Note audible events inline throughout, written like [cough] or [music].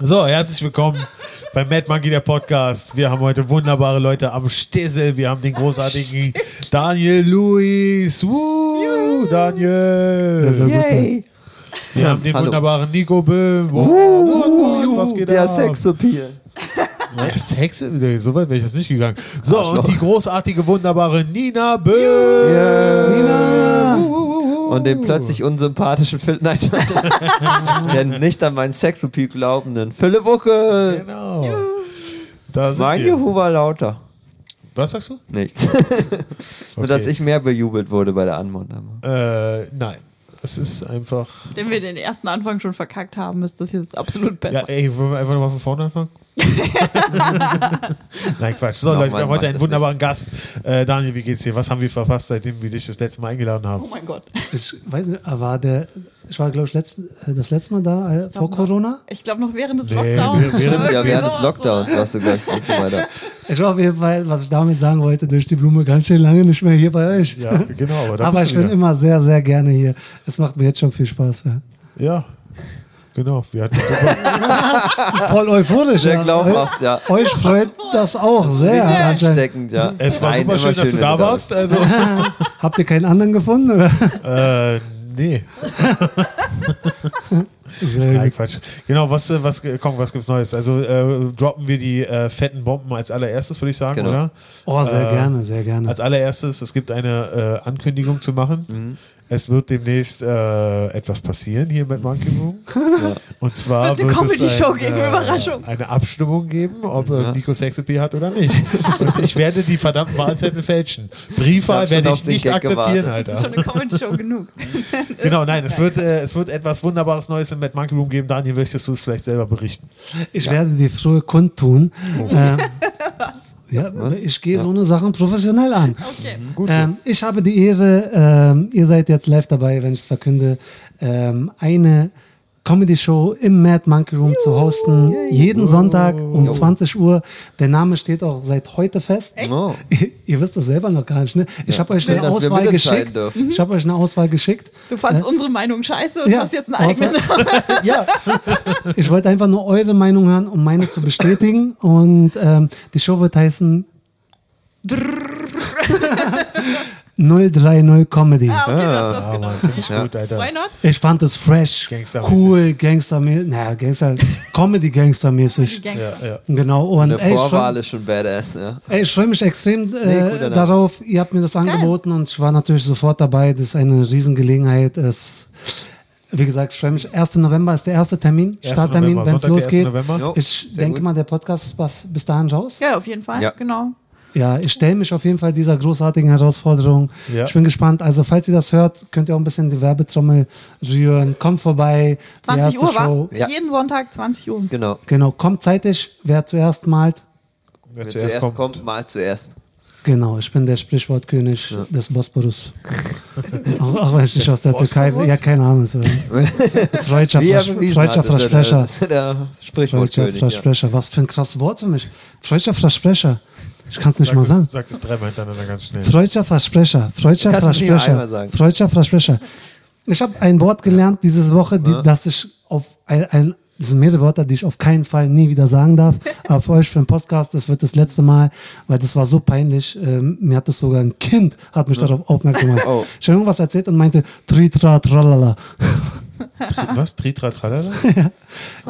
So, herzlich willkommen bei Mad Monkey, der Podcast. Wir haben heute wunderbare Leute am Stissel. Wir haben den großartigen Daniel Luis. Woo, Daniel. Das soll gut sein. Wir haben den Hallo. wunderbaren Nico Böhm. Wow, was geht der ab? Sexappeal. Ja, Sex? Nee, So weit wäre ich jetzt nicht gegangen. So, Arschloch. und die großartige, wunderbare Nina Böhm. Nina! Und den plötzlich unsympathischen Phil, nein, der nicht an meinen Sexappeal glaubenden Philipp Wucke. Genau. Da sind Mein wir. Juhu war lauter. Was sagst du? Nichts. [laughs] Nur, dass ich mehr bejubelt wurde bei der Anmodnung. Äh, nein. Es ist einfach. Wenn wir den ersten Anfang schon verkackt haben, ist das jetzt absolut Ja, besser. ey, wollen wir einfach nochmal von vorne anfangen? [laughs] Nein, Quatsch. So, Leute, wir haben heute einen wunderbaren Gast. Äh, Daniel, wie geht's dir? Was haben wir verpasst, seitdem wir dich das letzte Mal eingeladen haben? oh mein Gott. Ich weiß nicht, war der, ich war, glaube ich, letzt, äh, das letzte Mal da äh, vor Corona. Ich glaube noch während des Nee, Lockdowns. während- Ja, während des Lockdowns warst du gleich und so weiter. Ich war auf jeden Fall, was ich damit sagen wollte, durch die Blume ganz schön lange nicht mehr hier bei euch. Ja, genau. Aber, da [laughs] Aber ich bin wieder. immer sehr, sehr gerne hier. Es macht mir jetzt schon viel Spaß. Ja. Ja, genau. Wir hatten super. [laughs] Voll euphorisch. Sehr ja. glaubhaft, ja. Euch freut das auch sehr. Ansteckend, ja. Es war Nein, super immer schön, dass du da warst. Also, [laughs] Habt ihr keinen anderen gefunden? Oder? äh, nee. [laughs] Nein. Quatsch. Genau, was, äh, was, komm, was gibt's Neues? Also, äh, droppen wir die äh, fetten Bomben als allererstes, würde ich sagen, Genau. oder? Oh, sehr Äh, gerne, sehr gerne. Als allererstes, es gibt eine äh, Ankündigung zu machen. Mhm. Es wird demnächst äh, etwas passieren hier mit Monkey Room. [laughs] Und zwar Eine wird es Comedy-Show ein, gegen äh, Überraschung. eine Abstimmung geben, ob äh, Ja. Nico Sexappeal hat oder nicht. [laughs] Und ich werde die verdammten Wahlzettel fälschen. Briefwahl werde ich nicht Gag akzeptieren, gewartet. Das ist Alter. schon eine Comedy-Show genug. [laughs] Genau, nein, es wird, äh, es wird etwas Wunderbares Neues im Mad Monkey Room geben. Daniel, möchtest du es vielleicht selber berichten? Ich werde die frühe kundtun. Oh. Ähm, [laughs] ja, ich gehe so eine Sachen professionell an. Okay. Gut. so. Ähm, ich habe die Ehre, ähm, ihr seid jetzt live dabei, wenn ich es verkünde, ähm, eine Comedy-Show im Mad Monkey Room zu hosten. Jeden Sonntag um 20 Uhr. Der Name steht auch seit heute fest. Oh. [laughs] Ihr, ihr wisst das selber noch gar nicht, ne? Ich habe euch eine wir Auswahl geschickt. dürfen. Ich habe euch eine Auswahl geschickt. Du fandst unsere Meinung scheiße und ja, hast jetzt eine eigene. [laughs] ja, [laughs] ich wollte einfach nur eure Meinung hören, um meine zu bestätigen. Und ähm, die Show wird heißen 030 Comedy. Ah, okay, das ist das Ah, genau. Ich Ja. gut, Alter. Why not? Ich fand es fresh, Gangstermäßig. cool, Gangstermäßig, naja, Gangster, Comedy-Gangstermäßig. Gang. Ja, ja. Genau, und ey, ich Vorwahl freue ist schon badass, ja. ey, ich freu mich extrem Nee, äh, Name. darauf. Ihr habt mir das angeboten und ich war natürlich sofort dabei. Das ist eine Riesengelegenheit. Es, wie gesagt, ich freue mich. 1. November ist der erste Termin, 1. Starttermin, November, wenn es Sonntag, der 1. losgeht. Jo, Ich denke gut. mal, der Podcast ist was bis dahin raus. Ja, auf jeden Fall. Ja. Genau. Ja, ich stelle mich auf jeden Fall dieser großartigen Herausforderung. Ja. Ich bin gespannt. Also, falls ihr das hört, könnt ihr auch ein bisschen die Werbetrommel rühren. Kommt vorbei. Die 20 erste Uhr war? Ja. Jeden Sonntag 20 Uhr. Genau. Genau, kommt zeitig. Wer zuerst malt. Wer Wer zuerst kommt. kommt, mal zuerst. Genau, ich bin der Sprichwortkönig des Bosporus. [laughs] auch, auch wenn ich nicht aus der Türkei bin. Ja, keine Ahnung. So. [laughs] Freudscher, er Freudscher er der- Versprecher. er Der Freudscher Sprichwortkönig. Ja. Versprecher. Was für ein krasses Wort für mich. Freudscher Versprecher. Ich kann es nicht Sag mal das, sagen. sag das dreimal hintereinander ganz schnell. Freudscher Versprecher. Freudscher Versprecher. Freudscher Versprecher. Ich habe ein Wort gelernt diese Woche, die, Ja. das ich auf ein, ein das sind mehrere Wörter, die ich auf keinen Fall nie wieder sagen darf. [laughs] Aber für euch für den Podcast, das wird das letzte Mal, weil das war so peinlich. Ähm, mir hat das sogar ein Kind, hat mich darauf aufmerksam gemacht. [laughs] Oh. Ich habe irgendwas erzählt und meinte, tritra tralala. Was? Tritra Tralala? [laughs]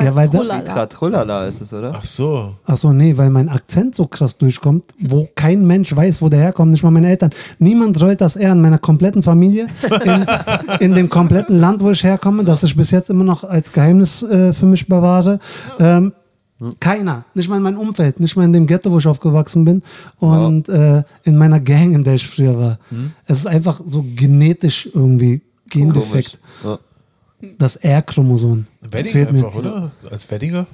Ja, weil Trulala. Tritra ist es, oder? Ach so. Ach so, nee, weil mein Akzent so krass durchkommt, wo kein Mensch weiß, wo der herkommt, nicht mal meine Eltern. Niemand rollt das eher in meiner kompletten Familie, in, [laughs] in dem kompletten Land, wo ich herkomme, das ich bis jetzt immer noch als Geheimnis äh, für mich bewahre. Ähm, keiner, nicht mal in meinem Umfeld, nicht mal in dem Ghetto, wo ich aufgewachsen bin und äh, in meiner Gang, in der ich früher war. Es ist einfach so genetisch irgendwie Gendefekt. Komisch. Ja. Das R-Chromosom. Wedding Fehlt mir. einfach, oder? Als Weddinger?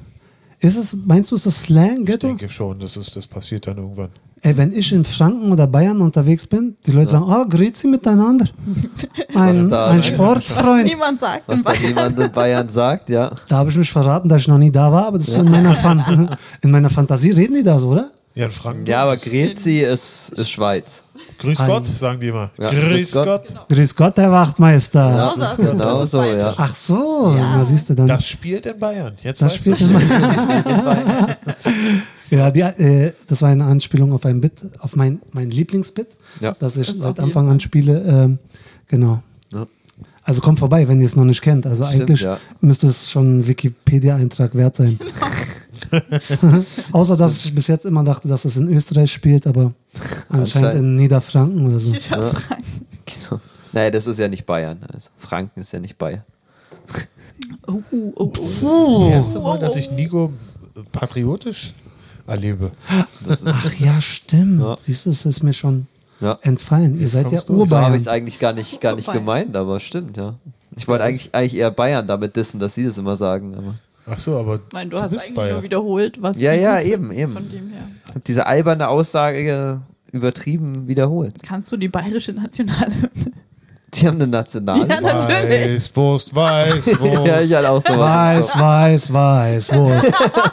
Ist es, meinst du, ist das Slang, Ich Ghetto? denke schon, das, ist, das passiert dann irgendwann. Ey, wenn ich in Franken oder Bayern unterwegs bin, die Leute sagen, oh, grüezi miteinander. [laughs] Ein, da, ein? Sportsfreund. Niemand sagt Was in Bayern. niemand in Bayern sagt, ja. Da habe ich mich verraten, dass ich noch nie da war, aber das ist in, meiner Fan [laughs] in meiner Fantasie. Reden die da so, oder? Ja, in Franken. Ja, aber Grezi ist, ist Schweiz. Grüß Ein- Gott, sagen die immer. Ja, grüß grüß Gott. Gott. Grüß Gott, Herr Wachtmeister. Ja, das ist- genau das ist so, ja. Ach so, Ja. na siehst du dann. Das spielt in Bayern. Jetzt Das weißt du. spielt immer. ja, die, äh, das war eine Anspielung auf ein Bit, auf mein, mein Lieblingsbit, Ja. das ich Das seit Anfang an spiele. Ähm, genau. Ja. Also kommt vorbei, wenn ihr es noch nicht kennt. Also Stimmt, eigentlich ja. müsste es schon ein Wikipedia-Eintrag wert sein. [laughs] [laughs] Außer dass ich bis jetzt immer dachte, dass es in Österreich spielt, aber anscheinend Anscheinend. in Niederfranken oder so. Ja. So. Naja, das ist ja nicht Bayern. Also Franken ist ja nicht Bayern. Oh, oh, oh, Das oh. ist das erste Mal, dass ich Nico patriotisch erlebe. Ach ja, stimmt. Ja. Siehst du, es ist mir schon Ja. entfallen. Ihr Jetzt seid ja du. So habe ich Urbayern. es eigentlich gar nicht, gar nicht gemeint, aber stimmt, ja. Ich wollte eigentlich, eigentlich eher Bayern damit dissen, dass sie das immer sagen. Aber Ach so, aber Ich meine, du, du hast bist eigentlich Bayer. nur wiederholt, was Ja, ja, eben, eben. Von dem her. ich habe diese alberne Aussage übertrieben wiederholt. Kannst du die bayerische Nationale? [laughs] Die haben eine Nationale. Ja, natürlich. Weißwurst, Weißwurst. [laughs] ja, ich hatte auch so Weiß, weiß, weiß, Wurst.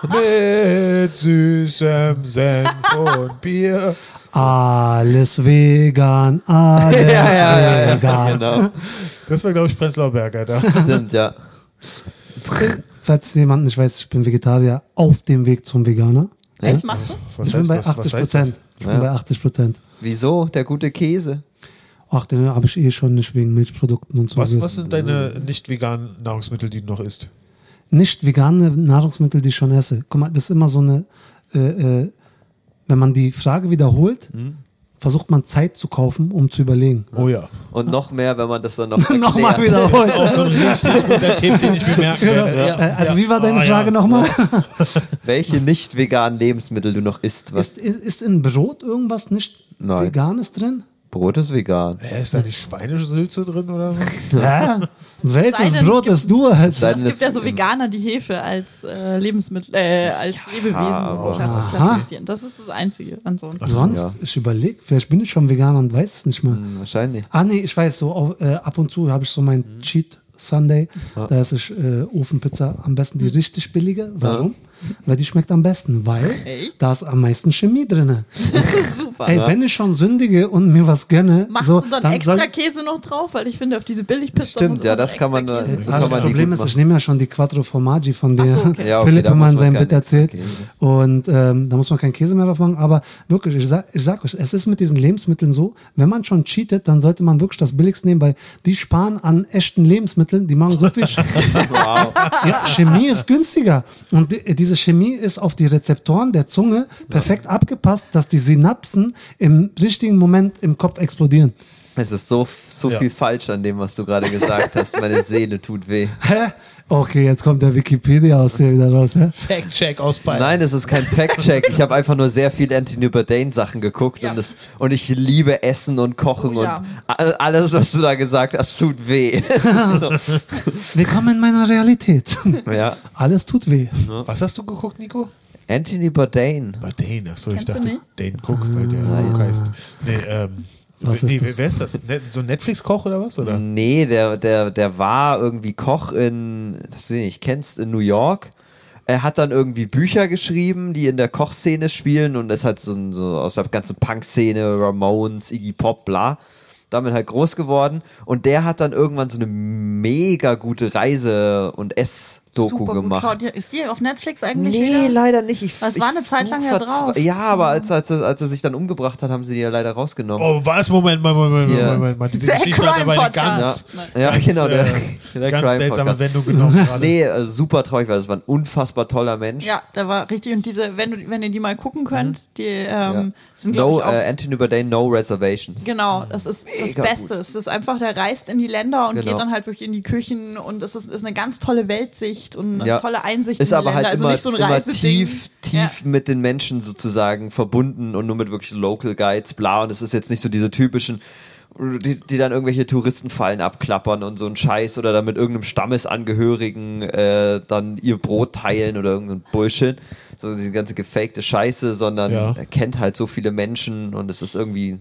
[laughs] Mit süßem Senf und Bier. Alles vegan, alles ja, ja, ja, ja, vegan. genau. Das war, glaube ich, Prenzlauer Berg, Alter. Stimmt, ja. Falls jemand nicht weiß, ich bin Vegetarier auf dem Weg zum Veganer. Echt, machst du? Was ich bin bei was- 80 was heißt Prozent. Ich bin Ja. bei 80 Prozent. Wieso? Der gute Käse. Ach, den habe ich eh schon nicht wegen Milchprodukten und so. Was, was sind deine nicht veganen Nahrungsmittel, die du noch isst? Nicht vegane Nahrungsmittel, die ich schon esse. Guck mal, das ist immer so eine, äh, äh, wenn man die Frage wiederholt, Hm? Versucht man Zeit zu kaufen, um zu überlegen. Oh ja. Und noch mehr, wenn man das dann noch [laughs] erklärt. Nochmal [laughs] wiederholt. Auch so ein richtig guter Tipp, den ich mir merken werde. Ja. Also wie war deine Ah, ja. Frage nochmal? [laughs] Welche nicht veganen Lebensmittel du noch isst. Was Ist, ist, ist in Brot irgendwas nicht Nein. Veganes drin? Brot ist vegan. Hä, ist da nicht Schweinesülze drin oder so? [laughs] Hä? Welches denn, Brot isst du? Sei- Es gibt ja so Veganer, die Hefe als äh, Lebensmittel, äh, als Lebewesen klass- Aha. klassifizieren. Das ist das Einzige. Ansonsten. Sonst, ja. ich überlege, vielleicht bin ich schon Veganer und weiß es nicht mal. Hm, wahrscheinlich. Ah nee, ich weiß so, auf, äh, ab und zu habe ich so mein Cheat Sunday. Da esse ich äh, Ofenpizza am besten die richtig billige. Warum? Weil die schmeckt am besten, weil Echt? da ist am meisten Chemie drin. [laughs] Super. Ey, wenn ich schon sündige und mir was gönne, Machst so, du dann, dann extra soll, Käse noch drauf? Weil ich finde, auf diese Billigpizza Stimmt, muss ja, das kann man so. Ah, kann das man die Problem ist, ich nehme ja schon die Quattro Formaggi von der so, okay. Ja, okay, Philipp immer in man seinem Bit erzählt. Und ähm, da muss man keinen Käse mehr drauf machen. Aber wirklich, ich sag, ich sag euch, es ist mit diesen Lebensmitteln so, wenn man schon cheatet, dann sollte man wirklich das Billigste nehmen, weil die sparen an echten Lebensmitteln, die machen so viel. [laughs] Wow. ja, Chemie ist günstiger. Und die, diese Chemie ist auf die Rezeptoren der Zunge perfekt abgepasst, dass die Synapsen im richtigen Moment im Kopf explodieren. Es ist so, so Ja. viel falsch an dem, was du gerade gesagt hast. Meine Seele tut weh. Hä? Okay, jetzt kommt der Wikipedia aus dir wieder raus. Hä? Fact-Check aus Bayern. Nein, es ist kein Fact-Check. Ich habe einfach nur sehr viel Anthony Bourdain Sachen geguckt Ja. und, das, und ich liebe Essen und Kochen Oh ja. und all- alles, was du da gesagt hast, tut weh. [laughs] so. Willkommen in meiner Realität. ja. Alles tut weh. Was hast du geguckt, Nico? Anthony Bourdain. Dane, achso, ich dachte? Dane Cook, weil der Cook heißt. Nee, ähm, Was nee, ist das? wer ist das? Ne- So ein Netflix-Koch oder was? Oder? Nee, der, der, der war irgendwie Koch in, das du den nicht kennst, in New York. Er hat dann irgendwie Bücher geschrieben, die in der Kochszene spielen und ist halt so, so aus der ganzen Punk-Szene, Ramones, Iggy Pop, bla. Damit halt groß geworden. Und der hat dann irgendwann so eine mega gute Reise- und Ess-Doku Super gut. gemacht. Schaut Ist die auf Netflix eigentlich? Nee, wieder? leider nicht. Ich, Das ich war eine Zeit lang ja drauf. Ja, aber als, als, er- als er sich dann umgebracht hat, haben sie die ja leider rausgenommen. Oh, was? Moment, Moment, Moment, Moment, Hier. Moment. Moment. Diese Der Geschichte hat aber eine ganz, Ja, ganz, genau, der- äh, [laughs] der ganz seltsame Crime-Podcast. Sendung genommen [laughs] gerade. Nee, äh, super traurig, weil das war ein unfassbar toller Mensch. Ja, der war richtig. Und diese, wenn, du, wenn ihr die mal gucken könnt, die ähm, Ja. sind, glaube No, ich, auch. äh, Anthony Bourdain, No Reservations. Genau, das ist Mega das Beste. Es ist einfach, der reist in die Länder und Genau. geht dann halt wirklich in die Küchen und es ist, ist eine ganz tolle Weltsicht und eine Ja. tolle Einsicht Ist in die aber Länder. halt also immer, nicht so ein immer tief, tief Ja. mit den Menschen sozusagen verbunden und nur mit wirklich Local Guides, bla. Und es ist jetzt nicht so diese typischen, die, die dann irgendwelche Touristenfallen abklappern und so ein Scheiß oder dann mit irgendeinem Stammesangehörigen äh, dann ihr Brot teilen oder irgendein Bullshit. So diese ganze gefakte Scheiße, sondern Ja. er kennt halt so viele Menschen und es ist irgendwie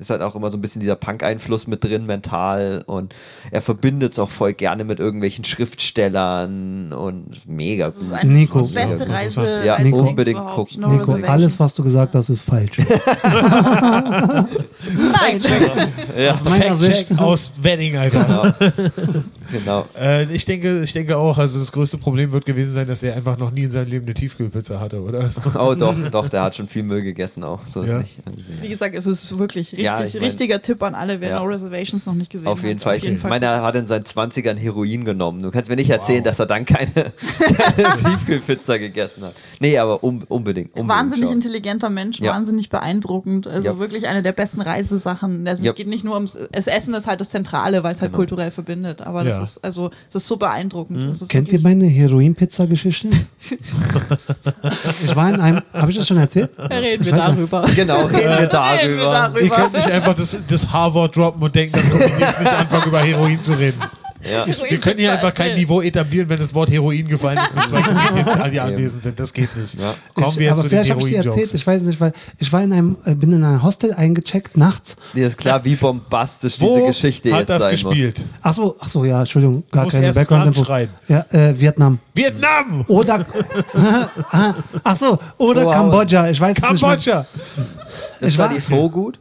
Ist halt auch immer so ein bisschen dieser Punk-Einfluss mit drin, mental. Und er verbindet es auch voll gerne mit irgendwelchen Schriftstellern und mega Das ist eine Nico. die beste Ja, Reise. Ja, Reise unbedingt überhaupt. gucken. No Nico, alles, was du gesagt hast, ist falsch. [laughs] [laughs] Nein. Ja, Aus meiner Sicht. Aus Wedding, Alter. [laughs] genau. Äh, ich, denke, ich denke auch, also das größte Problem wird gewesen sein, dass er einfach noch nie in seinem Leben eine Tiefkühlpizza hatte, oder? [laughs] Oh, doch, doch, der hat schon viel Müll gegessen auch. So ist Ja. nicht. Wie gesagt, es ist wirklich richtig, Ja, ich mein- richtiger Tipp an alle, wer Ja. No Reservations noch nicht gesehen Auf hat. jeden Fall. Ich meine, er hat in seinen 20ern Heroin genommen. Du kannst mir nicht erzählen, Wow. dass er dann keine, keine [laughs] Tiefkühlpizza gegessen hat. Nee, aber um, unbedingt, unbedingt. Wahnsinnig schauen. intelligenter Mensch, Ja. wahnsinnig beeindruckend. Also Ja. wirklich eine der besten Reisesachen. Also Ja. es geht nicht nur ums das Essen ist halt das Zentrale, weil es halt Genau. kulturell verbindet. Aber das Ja. ist also es ist so beeindruckend. Das ist Kennt ihr meine Heroin-Pizza-Geschichte? [laughs] ich war in einem, habe ich das schon erzählt? Reden Ich wir darüber. Genau, reden wir Reden wir darüber. darüber. Ihr könnt nicht einfach das, das H-Wort droppen und denken, dass wir jetzt nicht anfangen, über Heroin zu reden. Ja. Wir können hier einfach kein Niveau etablieren, wenn das Wort Heroin gefallen ist, mit zwei [laughs] Comedians, die anwesend sind. Das geht nicht. Ja. Kommen wir ich, jetzt aber zu den vielleicht habe ich dir erzählt, Heroin-Jokes. ich weiß nicht, weil ich war in einem, äh, bin in ein Hostel eingecheckt nachts. Dir ist klar, wie bombastisch diese Wo Geschichte hat jetzt das sein gespielt? Ach so, ach so, ja, Entschuldigung, gar Muss keine Background-Info. Ja, äh, Vietnam. Vietnam! Oder, [laughs] [laughs] ach so, oder Wow. Kambodscha, ich weiß es nicht. Kambodscha! muss. Das Ich war war- die Faux gut?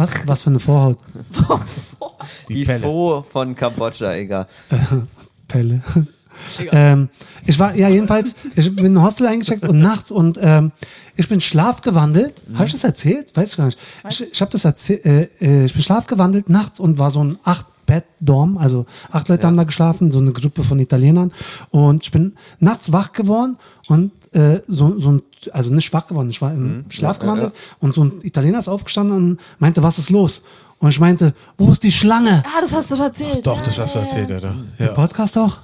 Was, was für eine Vorhaut? Die, [laughs] Die Pelle. Faux von Kambodscha, egal. [laughs] Pelle. ähm, ich war, ja, jedenfalls, ich bin in ein Hostel eingecheckt und nachts und ähm, ich bin schlafgewandelt. Habe ich das erzählt? Weiß ich gar nicht. Ich, ich habe das erzählt, äh, äh, ich bin schlafgewandelt nachts und war so ein acht Bett Dorm, also acht Leute Ja. haben da geschlafen, so eine Gruppe von Italienern und ich bin nachts wach geworden und äh, so, so ein, also nicht wach geworden, ich war im Schlaf Mhm. Ja, ja, gewandelt und so ein Italiener ist aufgestanden und meinte, was ist los? Und ich meinte, wo ist die Schlange? Ah, das hast du schon erzählt. Doch, Ja, das hast du ja, erzählt, ja. Alter. Im Ja. Podcast auch?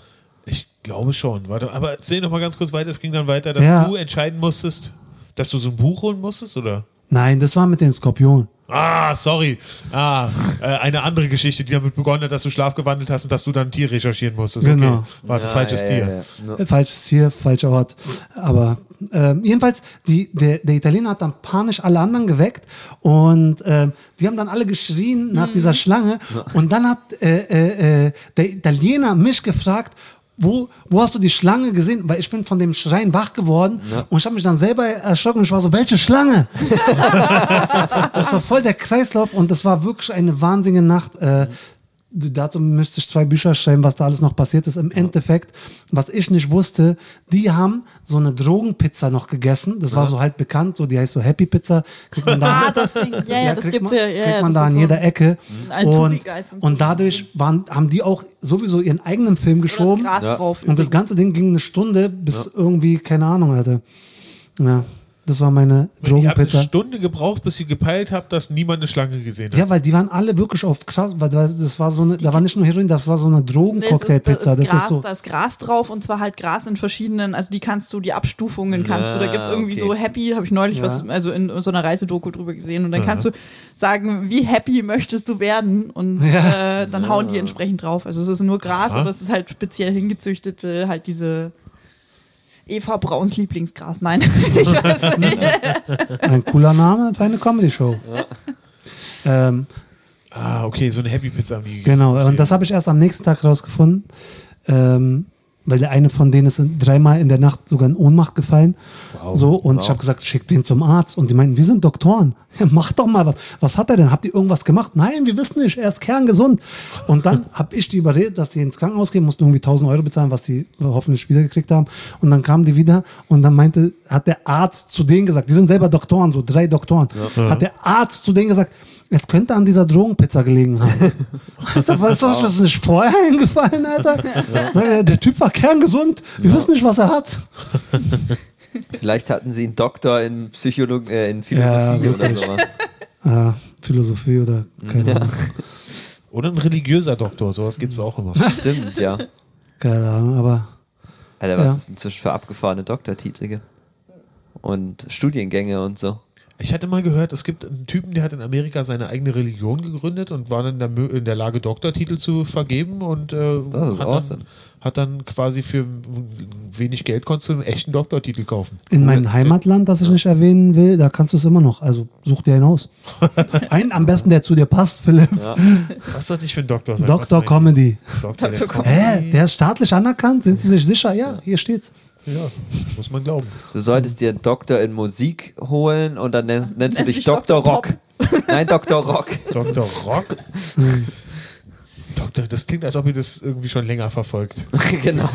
Ich glaube schon. Warte, aber erzähl noch mal ganz kurz weiter. Es ging dann weiter, dass Ja. du entscheiden musstest, dass du so ein Buch holen musstest, oder? Nein, das war mit den Skorpionen. Ah, sorry. Ah, äh, eine andere Geschichte, die damit begonnen hat, dass du schlafgewandelt hast und dass du dann ein Tier recherchieren musstest. Genau. Okay. Warte, Ja, falsches ja, Tier. ja, ja. Äh, Falsches Tier, falscher Ort. Aber ähm, jedenfalls, die, der, der Italiener hat dann panisch alle anderen geweckt und ähm, die haben dann alle geschrien nach dieser Schlange. Und dann hat äh, äh, äh, der Italiener mich gefragt, wo, wo hast du die Schlange gesehen? Weil ich bin von dem Schreien wach geworden und ich habe mich dann selber erschrocken und ich war so, welche Schlange? [laughs] das war voll der Kreislauf und das war wirklich eine wahnsinnige Nacht. Äh, dazu müsste ich zwei Bücher schreiben, was da alles noch passiert ist. Im Endeffekt, was ich nicht wusste, die haben so eine Drogenpizza noch gegessen. Das war so halt bekannt, so die heißt so Happy Pizza. Kriegt man da, [laughs] Ah, das Ding. Ja, ja, das kriegt gibt's man, ja. ja, kriegt ja, man das da an so jeder Ecke. ein Und, und und dadurch waren, haben die auch sowieso ihren eigenen Film das geschoben. Gras Ja. drauf. Und das ganze Ding ging eine Stunde bis irgendwie, keine Ahnung, Alter. Ja, das war meine Ihr habt eine Drogenpizza. Stunde gebraucht, bis ihr gepeilt habt, dass niemand eine Schlange gesehen hat. Ja, weil die waren alle wirklich auf krass, weil das das war so eine, da war nicht nur Heroin, das war so eine Nee, ist- Drogencocktailpizza. Da ist, Das Gras, ist so. da ist Gras drauf und zwar halt Gras in verschiedenen, also die kannst du, die Abstufungen kannst du, da gibt es irgendwie okay. so Happy, habe ich neulich Ja. was, also in so einer Reisedoku drüber gesehen und dann kannst du sagen, wie happy möchtest du werden und Ja. äh, dann hauen die entsprechend drauf. Also es ist nur Gras, aber es ist halt speziell hingezüchtete, halt diese Eva Brauns Lieblingsgras. Nein, [laughs] ich weiß [laughs] nicht. Ein cooler Name für eine Comedy-Show. Ähm, Ah, okay, so eine Happy Pizza genau, und das habe ich erst am nächsten Tag rausgefunden, ähm, weil der eine von denen ist dreimal in der Nacht sogar in Ohnmacht gefallen. So, und ich habe gesagt, schick den zum Arzt. Und die meinten, wir sind Doktoren. [laughs] Ja, mach doch mal was. Was hat er denn? Habt ihr irgendwas gemacht? Nein, wir wissen nicht. Er ist kerngesund. Und dann [laughs] habe ich die überredet, dass die ins Krankenhaus gehen, mussten irgendwie 1000 Euro bezahlen, was die hoffentlich wiedergekriegt haben. Und dann kamen die wieder und dann meinte, hat der Arzt zu denen gesagt, die sind selber Doktoren, so drei Doktoren, hat der Arzt zu denen gesagt, es könnte an dieser Drogenpizza gelegen haben. [laughs] Alter, was ist das, was ist nicht vorher eingefallen, Alter? Ich, Der Typ war kerngesund. Wir wissen nicht, was er hat. [laughs] Vielleicht hatten sie einen Doktor in Psychologie, äh, in Ja, Philosophie oder wirklich. sowas. Ah, Philosophie oder keine Ahnung. Oder ein religiöser Doktor, sowas geht's auch immer. [laughs] Stimmt, ja. Keine Ahnung, aber Alter, was Ja. es inzwischen für abgefahrene Doktortitel gibt. Und Studiengänge und so. Ich hatte mal gehört, es gibt einen Typen, der hat in Amerika seine eigene Religion gegründet und war dann in der, Mö- in der Lage, Doktortitel zu vergeben und äh, hat, awesome. dann, hat dann quasi für wenig Geld konntest du einen echten Doktortitel kaufen. In meinem Heimatland, das ich nicht erwähnen will, da kannst du es immer noch. Also such dir einen aus. [laughs] Einen am besten, der zu dir passt, Philipp. Was sollte ich für ein Doktor sein? Was Comedy. Doktor der Dr. Hä? Der ist staatlich anerkannt? Sind Sie sich sicher? Ja, hier steht's. Ja, muss man glauben. Du solltest dir einen Doktor in Musik holen und dann nennst, nennst du dich Dr. Dr. Rock. Nein, Dr. Rock. [laughs] Dr. Rock? [laughs] Doktor, das klingt, als ob ihr das irgendwie schon länger verfolgt. [laughs] genau.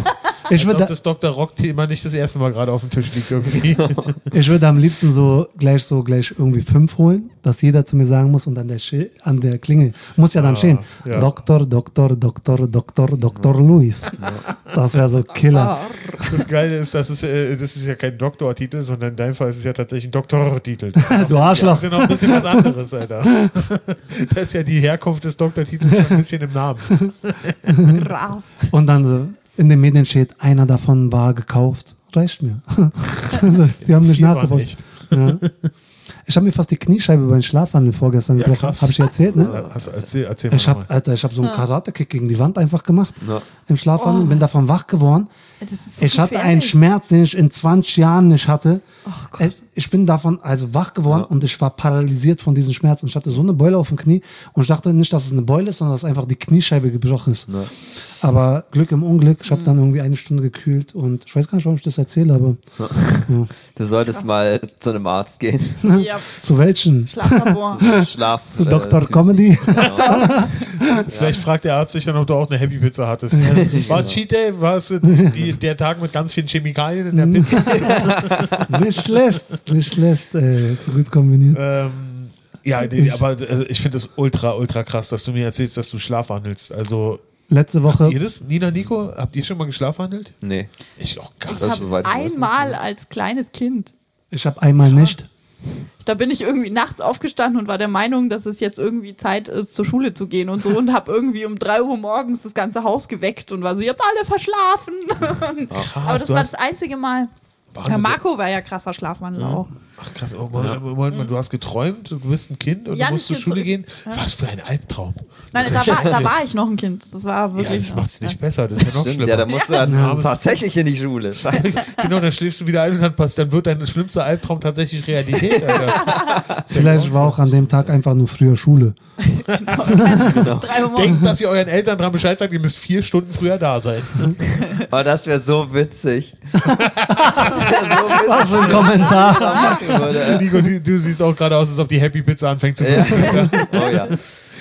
Ich würde ob das Dr. Rock-Thema nicht das erste Mal gerade auf dem Tisch liegt irgendwie. [laughs] ich würde am liebsten so gleich so gleich irgendwie fünf holen, dass jeder zu mir sagen muss und an der, Schi- an der Klingel muss ja dann stehen. ja. Doktor, Doktor, Doktor, Doktor, Doktor Luis. Das wäre so Killer. Das Geile ist, das ist, äh, das ist ja kein Doktortitel, sondern in deinem Fall ist es ja tatsächlich ein Doktortitel. [laughs] Das Du Arschloch. ist ja noch ein bisschen was anderes, Alter. Da ist ja die Herkunft des Doktortitels schon ein bisschen im Namen. Und dann so in den Medien steht, einer davon war gekauft. Reicht mir. [laughs] Die haben nicht nicht. Ja. Ich habe mir fast die Kniescheibe beim Schlafwandel vorgestern Ja, gebrochen. Habe ich dir erzählt, ne? Hast, erzähl, erzähl. Ich habe, habe so einen Karate-Kick gegen die Wand einfach gemacht Ja. im Schlafwandel, bin davon wach geworden. So ich hatte einen Schmerz, den ich in 20 Jahren nicht hatte. Oh Ich bin davon also wach geworden und ich war paralysiert von diesem Schmerz und ich hatte so eine Beule auf dem Knie und ich dachte nicht, dass es eine Beule ist, sondern dass einfach die Kniescheibe gebrochen ist. Aber Glück im Unglück, ich habe dann irgendwie eine Stunde gekühlt und ich weiß gar nicht, warum ich das erzähle, aber Du solltest mal zu einem Arzt gehen. [laughs] Ja, zu welchen? Schlaflabor. [laughs] Schlaf. Zu Dr. Typ. Comedy? [laughs] Vielleicht fragt der Arzt dich dann, ob du auch eine Happy Pizza hattest. War Cheat Day? War es die, der Tag mit ganz vielen Chemikalien in der Pizza? [laughs] nicht schlecht, nicht schlecht, ey. Gut kombiniert. ähm, ja, nee, aber äh, ich finde es ultra, ultra krass, dass du mir erzählst, dass du schlafwandelst. Also, Letzte Woche, ihr das? Nina, Nico, habt ihr schon mal geschlafwandelt? Nee. Ich auch gar Ich habe soweit ich weiß einmal als kleines Kind, ich habe einmal nicht. Da bin ich irgendwie nachts aufgestanden und war der Meinung, dass es jetzt irgendwie Zeit ist, zur Schule zu gehen und so und habe irgendwie um 3 Uhr morgens das ganze Haus geweckt und war so, ihr habt alle verschlafen. [laughs] Aber das war das einzige Mal. Wahnsinn. Der Marco war ja krasser Schlafwandler auch. Ach krass, oh, Moment, Moment mal, du hast geträumt, du bist ein Kind und Ja, du musst zur Schule so- gehen. Was für ein Albtraum. Nein, da ja war, da war ich noch ein Kind. Das war Ja, wirklich. das macht es nicht besser, das ist ja noch Stimmt, schlimmer. ja, da musst du dann Ja. tatsächlich in die Schule. Scheiße. [laughs] genau, dann schläfst du wieder ein und dann passt, dann wird dein schlimmster Albtraum tatsächlich Realität. [laughs] Vielleicht war auch an dem Tag einfach nur früher Schule. Uhr morgens. Denkt, dass ihr euren Eltern dran Bescheid sagt, ihr müsst vier Stunden früher da sein. Aber das wäre so witzig. [laughs] Was für ein Kommentar. Würde. Nico, du, du siehst auch gerade aus, als ob die Happy Pizza anfängt zu Ja. kochen. Oh ja.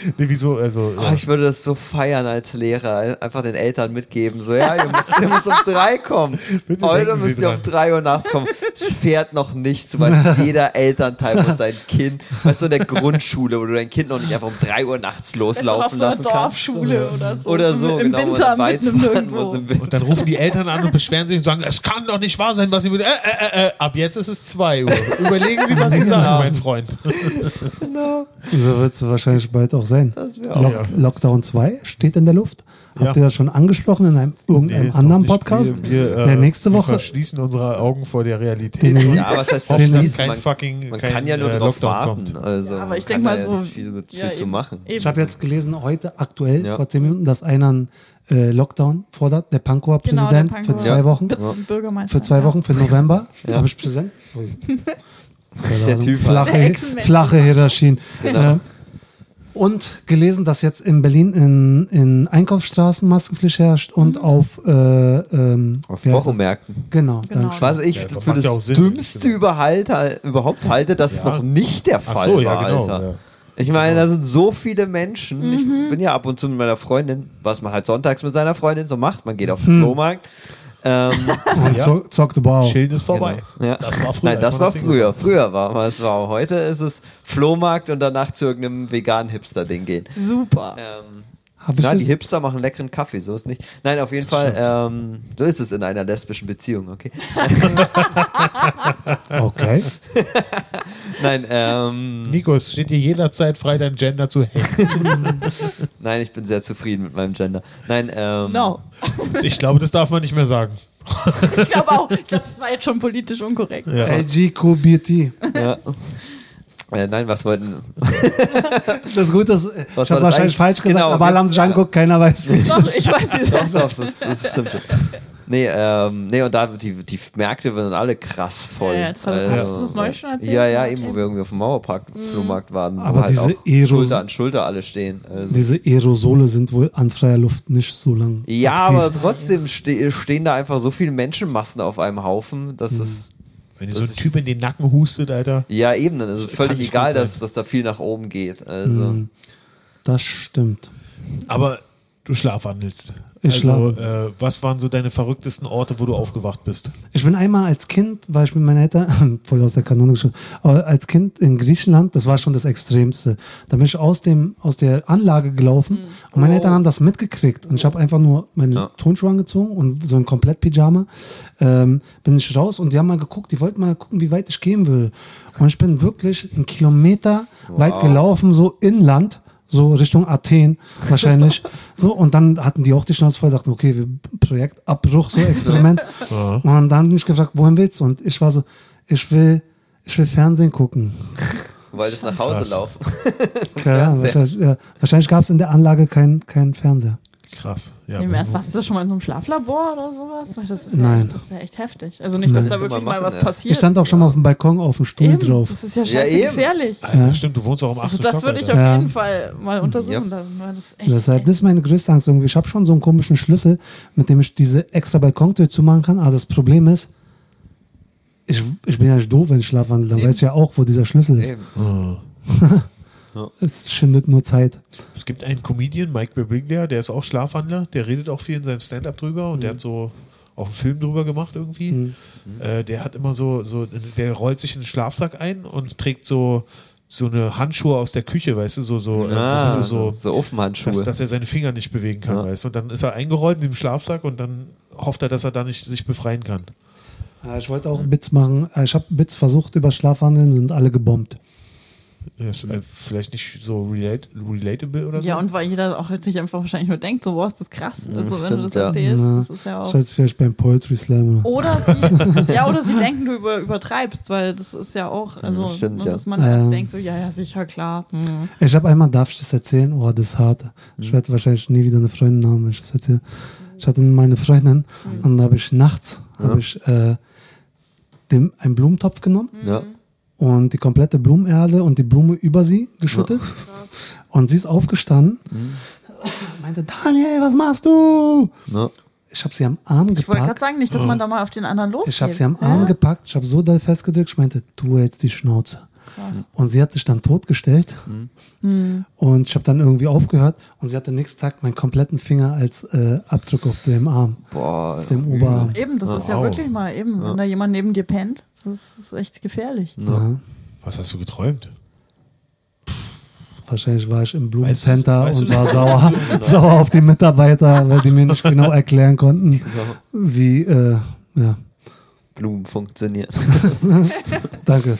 [laughs] Nee, wieso? Also, Oh, ja. ich würde das so feiern als Lehrer. Einfach den Eltern mitgeben. So, ja, ihr müsst, ihr müsst um drei kommen. [laughs] Bitte Heute müsst ihr um dran. drei Uhr nachts kommen. Es fährt noch nicht, weil [laughs] jeder Elternteil muss sein Kind, weißt du, in der Grundschule, wo du dein Kind noch nicht einfach um drei Uhr nachts loslaufen so lassen kannst. Dorfschule oder so. Oder so, Im genau, Winter weit Winter. Und dann rufen die Eltern an und beschweren sich und sagen, es kann doch nicht wahr sein, was sie... Äh, äh, äh, ab jetzt ist es 2 Uhr. Überlegen Sie, was Sie sagen, mein Freund. So wird es wahrscheinlich bald auch sein. Lock, Ja. Lockdown 2 steht in der Luft. Habt Ja. ihr das schon angesprochen in einem, irgendeinem Nee, anderen. Podcast? Wir, wir, äh, der nächste Wir Woche. verschließen unsere Augen vor der Realität. Den- Ja, was heißt Hoffen, dass verschließen? kein Man, fucking man kein, kann ja nur äh, drauf Lockdown warten. kommt. Also, Ja, aber ich denke mal so. viel, viel ja, zu eben, machen. Eben. Ich habe jetzt gelesen, heute aktuell, Ja. vor 10 Minuten, dass einer einen äh, Lockdown fordert, der Pankower Genau, Präsident, der für zwei Ja. Wochen. Bürgermeister. Für zwei ja. Wochen, für November. [laughs] Ja. Habe ich präsent? [laughs] Der. Typ. Flache, flache Hierarchien. Genau. Und gelesen, dass jetzt in Berlin in, in Einkaufsstraßen Maskenpflicht herrscht und auf, äh, ähm, Auf? Wochenmärkten. Genau. Genau. Was ich Ja, das für das ja Sinn, dümmste ehrlich überhalt, überhaupt halte, dass es Ja. noch nicht der Ach Fall so, ja, war, genau. Alter. Ja. Ich meine, da sind so viele Menschen. Ich bin ja ab und zu mit meiner Freundin, was man halt sonntags mit seiner Freundin so macht. Man geht auf den Flohmarkt. Ähm, [laughs] Und Ja. zo zockt wow. Chillen ist vorbei. ja. Das war früher. Nein, das war früher. Früher war aber es war heute ist es Flohmarkt und danach zu irgendeinem veganen Hipster-Ding gehen. Super. Ähm, Hab das- die Hipster machen leckeren Kaffee, so ist nicht. Nein, auf jeden Fall, ähm, so ist es in einer lesbischen Beziehung, okay? [laughs] Okay. [laughs] Nein, ähm, Nico, es steht dir jederzeit frei, dein Gender zu hängen. [laughs] nein, ich bin sehr zufrieden mit meinem Gender. Nein, ähm, No. Ich glaube, das darf man nicht mehr sagen. Ich glaube auch. Ich glaube, das war jetzt schon politisch unkorrekt. Ja. LGQBT. Ja. Äh, nein, was wollten. [laughs] Das Gute ist, ich Was habe es wahrscheinlich eigentlich? falsch gesagt, Genau, aber alle haben sich ja. angeguckt, keiner weiß. es Doch, ich weiß die Doch, [laughs] doch, das, das stimmt. schon. Nee, ähm, nee, und da die, die Märkte werden alle krass voll. Ja, das hat- hast du das neulich schon erzählt? Ja, ja, Okay. eben, wo wir irgendwie auf dem Mauerpark, Flohmarkt waren. wo Aber halt diese auch Eros- Schulter an Schulter alle stehen. Also. Diese Aerosole sind wohl an freier Luft nicht so lang. Ja, aktiv. aber trotzdem ste stehen da einfach so viele Menschenmassen auf einem Haufen, dass Mhm. es. Wenn dir so ein Typ in den Nacken hustet, Alter. Ja, eben, dann ist es völlig egal, dass, dass da viel nach oben geht. Also. Mhm. Das stimmt. Aber du schlafwandelst. Ich also, äh, was waren so deine verrücktesten Orte, wo du aufgewacht bist? Ich bin einmal als Kind, war ich mit meinen Eltern, [laughs] voll aus der Kanone geschossen, aber als Kind in Griechenland, das war schon das Extremste. Da bin ich aus, dem, aus der Anlage gelaufen und meine Eltern haben das mitgekriegt und ich habe einfach nur meine Ja. Turnschuhe angezogen und so ein Komplett-Pyjama. Ähm, bin ich raus und die haben mal geguckt, die wollten mal gucken, wie weit ich gehen will. Und ich bin wirklich einen Kilometer weit gelaufen, so inland. So Richtung Athen wahrscheinlich. so, und dann hatten die auch die Schnauze voll, sagten, okay, wir Projektabbruch, so Experiment. [laughs] Und dann haben die mich gefragt, wohin willst du? Und ich war so, ich will, ich will Fernsehen gucken. Du wolltest nach Hause laufen. Ahnung, wahrscheinlich ja, wahrscheinlich gab es in der Anlage keinen keinen Fernseher. Krass. Ja, Im Ernst, warst du schon mal in so einem Schlaflabor oder sowas? Das ist, ja Nein. echt, das ist ja echt heftig. Also nicht, dass Nein. da wirklich mal machen, was ja. passiert. Ich stand auch schon mal auf dem Balkon auf dem Stuhl Eben, drauf. Das ist ja Ja, scheiße eben. gefährlich. Alter, stimmt, du wohnst auch im achten Also das Stock, würde ich Alter. auf Ja. jeden Fall mal untersuchen Ja. lassen. Weil das, ist echt, Deshalb, das ist meine größte Angst irgendwie. Ich habe schon so einen komischen Schlüssel, mit dem ich diese extra Balkontür zumachen kann. Aber das Problem ist, ich, ich bin ja nicht doof, wenn ich schlafwandel. Dann Eben. weiß ich ja auch, wo dieser Schlüssel ist. Eben. [laughs] Es schindet nur Zeit. Es gibt einen Comedian, Mike Birbiglia, der ist auch Schlafwandler, der redet auch viel in seinem Stand-up drüber und Mhm. der hat so auch einen Film drüber gemacht irgendwie. Äh, der hat immer so, so, der rollt sich in den Schlafsack ein und trägt so, so eine Handschuhe aus der Küche, weißt du, so, so, äh, Ah, du so, so Ofenhandschuhe. dass, dass er seine Finger nicht bewegen kann, Ja. weißt du. Und dann ist er eingerollt in dem Schlafsack und dann hofft er, dass er da nicht sich befreien kann. Äh, Ich wollte auch Bits machen. Äh, Ich habe Bits versucht über Schlafwandeln, sind alle gebombt. Ja, Ist äh, vielleicht nicht so relate, relatable oder so. Ja, und weil jeder auch jetzt nicht einfach wahrscheinlich nur denkt, so, boah, ist das krass. Also, wenn du das ja. erzählst, Na, das ist ja auch. Scheiße, vielleicht beim Poetry Slam. Oder? Oder sie, [laughs] ja, oder sie denken, du über, übertreibst, weil das ist ja auch, also, stimmt, ne, ja. dass man Ja. erst denkt, so, ja, ja, sicher, klar. Hm. Ich habe einmal, darf ich das erzählen? Oh, das ist hart. Ich werde wahrscheinlich nie wieder eine Freundin haben, wenn ich das erzähle. Ich hatte meine Freundin und da habe ich nachts habe ich, äh, dem, einen Blumentopf genommen ja. Und die komplette Blumenerde und die Blume über sie geschüttet. Und sie ist aufgestanden, meinte, Daniel, was machst du? Ja. Ich habe sie am Arm Ich wollte gerade gepackt. sagen, nicht, dass man da mal auf den anderen losgeht. Ich habe sie am Arm gepackt, ich habe so doll festgedrückt, ich meinte, du hältst die Schnauze. Krass. Und sie hat sich dann totgestellt. Mhm. Und ich habe dann irgendwie aufgehört und sie hatte nächsten Tag meinen kompletten Finger als äh, Abdruck auf dem Arm, Boah. auf dem Oberarm. Eben, das ist ja Wow. wirklich mal, eben, wenn da jemand neben dir pennt, das ist echt gefährlich. Ja. Was hast du geträumt? Wahrscheinlich war ich im Weißt Blumencenter du- weißt und war [laughs] sauer, sauer auf die Mitarbeiter, weil die mir nicht genau erklären konnten, wie, äh, ja, Blumen funktionieren. [laughs] danke.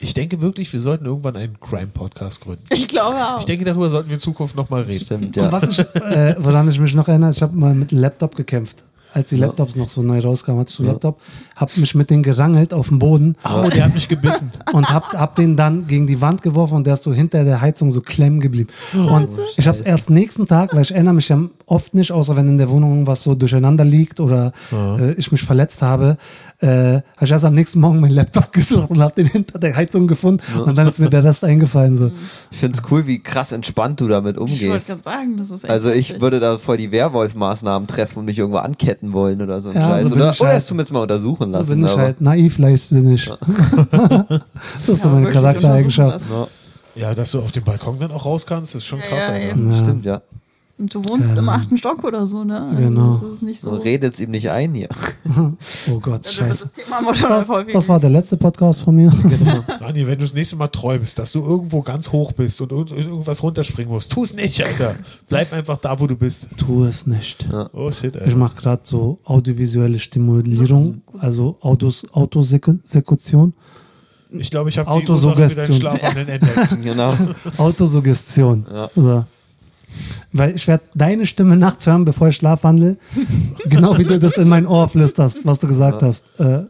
Ich denke wirklich, wir sollten irgendwann einen Crime-Podcast gründen. Ich glaube auch. Ich denke, darüber sollten wir in Zukunft nochmal reden. Stimmt, Und ja. was ich, äh, woran ich mich noch erinnere, ich habe mal mit Laptop gekämpft. Als die Laptops noch so neu rauskamen, hatte ich so einen Laptop, habe mich mit denen gerangelt auf dem Boden Oh, der hat mich gebissen. [laughs] und hab, hab den dann gegen die Wand geworfen und der ist so hinter der Heizung so klemmen geblieben. Und ich habe es erst nächsten Tag, weil ich erinnere mich ja oft nicht, außer wenn in der Wohnung was so durcheinander liegt oder äh, ich mich verletzt habe, äh, habe ich erst am nächsten Morgen meinen Laptop [laughs] gesucht und habe den hinter der Heizung gefunden und dann ist mir der Rest eingefallen. So. Ich finde es cool, wie krass entspannt du damit ich wollte umgehst. gerade sagen, das ist echt Also ich würde da voll die Werwolf-Maßnahmen treffen und mich irgendwo anketten wollen oder so ein Ja, Scheiß. so bin oder ich oder halt. es zumindest mal untersuchen So lassen. bin ich aber- halt naiv, leichtsinnig. [laughs] das ist so Ja, meine Charaktereigenschaft. Ja, Ja, dass du auf dem Balkon dann auch raus kannst, ist schon Ja, krass. ja, eben. Ja. Stimmt, ja. Und du wohnst im achten Stock oder so, ne? Also Genau. Das ist nicht so. So redet's ihm nicht ein hier. [laughs] Oh Gott, Also scheiße. das Thema haben wir schon Das, das war der letzte Podcast von mir. [laughs] Daniel, wenn du das nächste Mal träumst, dass du irgendwo ganz hoch bist und irgend- irgendwas runterspringen musst, tu es nicht, Alter. Bleib einfach da, wo du bist. Tu es nicht. Oh shit, Ich Alter. mache gerade so audiovisuelle Stimulierung, also Autos, Autosekution, Ich glaube, ich habe die Ursache für dein Autosuggestion. Schlafwandeln entdeckt. [laughs] genau. Autosuggestion. Ja. So. Weil ich werde deine Stimme nachts hören, bevor ich schlafwandel. genau wie du das in mein Ohr flüsterst, was du gesagt hast. Äh,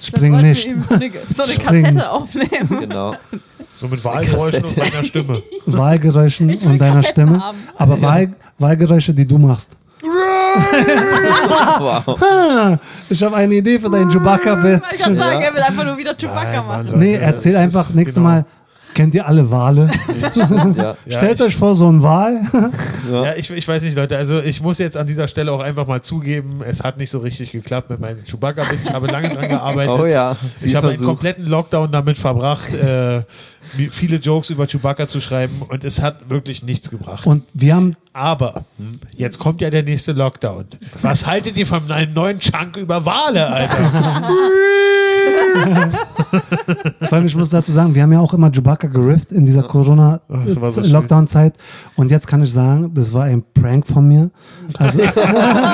Spring nicht. So eine, so eine Spring. Kassette aufnehmen. Genau. So mit Wahlgeräuschen und meiner Stimme. Wahlgeräuschen und deiner Stimme. haben. Aber Wahl, Wahlgeräusche, die du machst. [laughs] Wow. Ah, ich habe eine Idee für deinen Ich wollte Chewbacca-Witz. gerade sagen, Ja. er will einfach nur wieder Chewbacca Nein, Mann, machen. Leute, Nee, erzähl einfach nächstes genau. Mal. Kennt ihr alle Wale? [laughs] Ja. Ja, Stellt ich, euch vor, so ein Wal. Ja, ich, ich weiß nicht, Leute. Also ich muss jetzt an dieser Stelle auch einfach mal zugeben, es hat nicht so richtig geklappt mit meinem Chewbacca. Ich habe lange dran gearbeitet. Oh ja. Ich habe einen kompletten Lockdown damit verbracht, äh, viele Jokes über Chewbacca zu schreiben und es hat wirklich nichts gebracht. Und wir haben, Aber jetzt kommt ja der nächste Lockdown. Was haltet ihr von einem neuen Chunk über Wale, Alter? [laughs] [laughs] vor allem, ich muss dazu sagen, wir haben ja auch immer Chewbacca gerifft in dieser. Corona-Lockdown-Zeit. Und jetzt kann ich sagen, das war ein Prank von mir. Also, [laughs]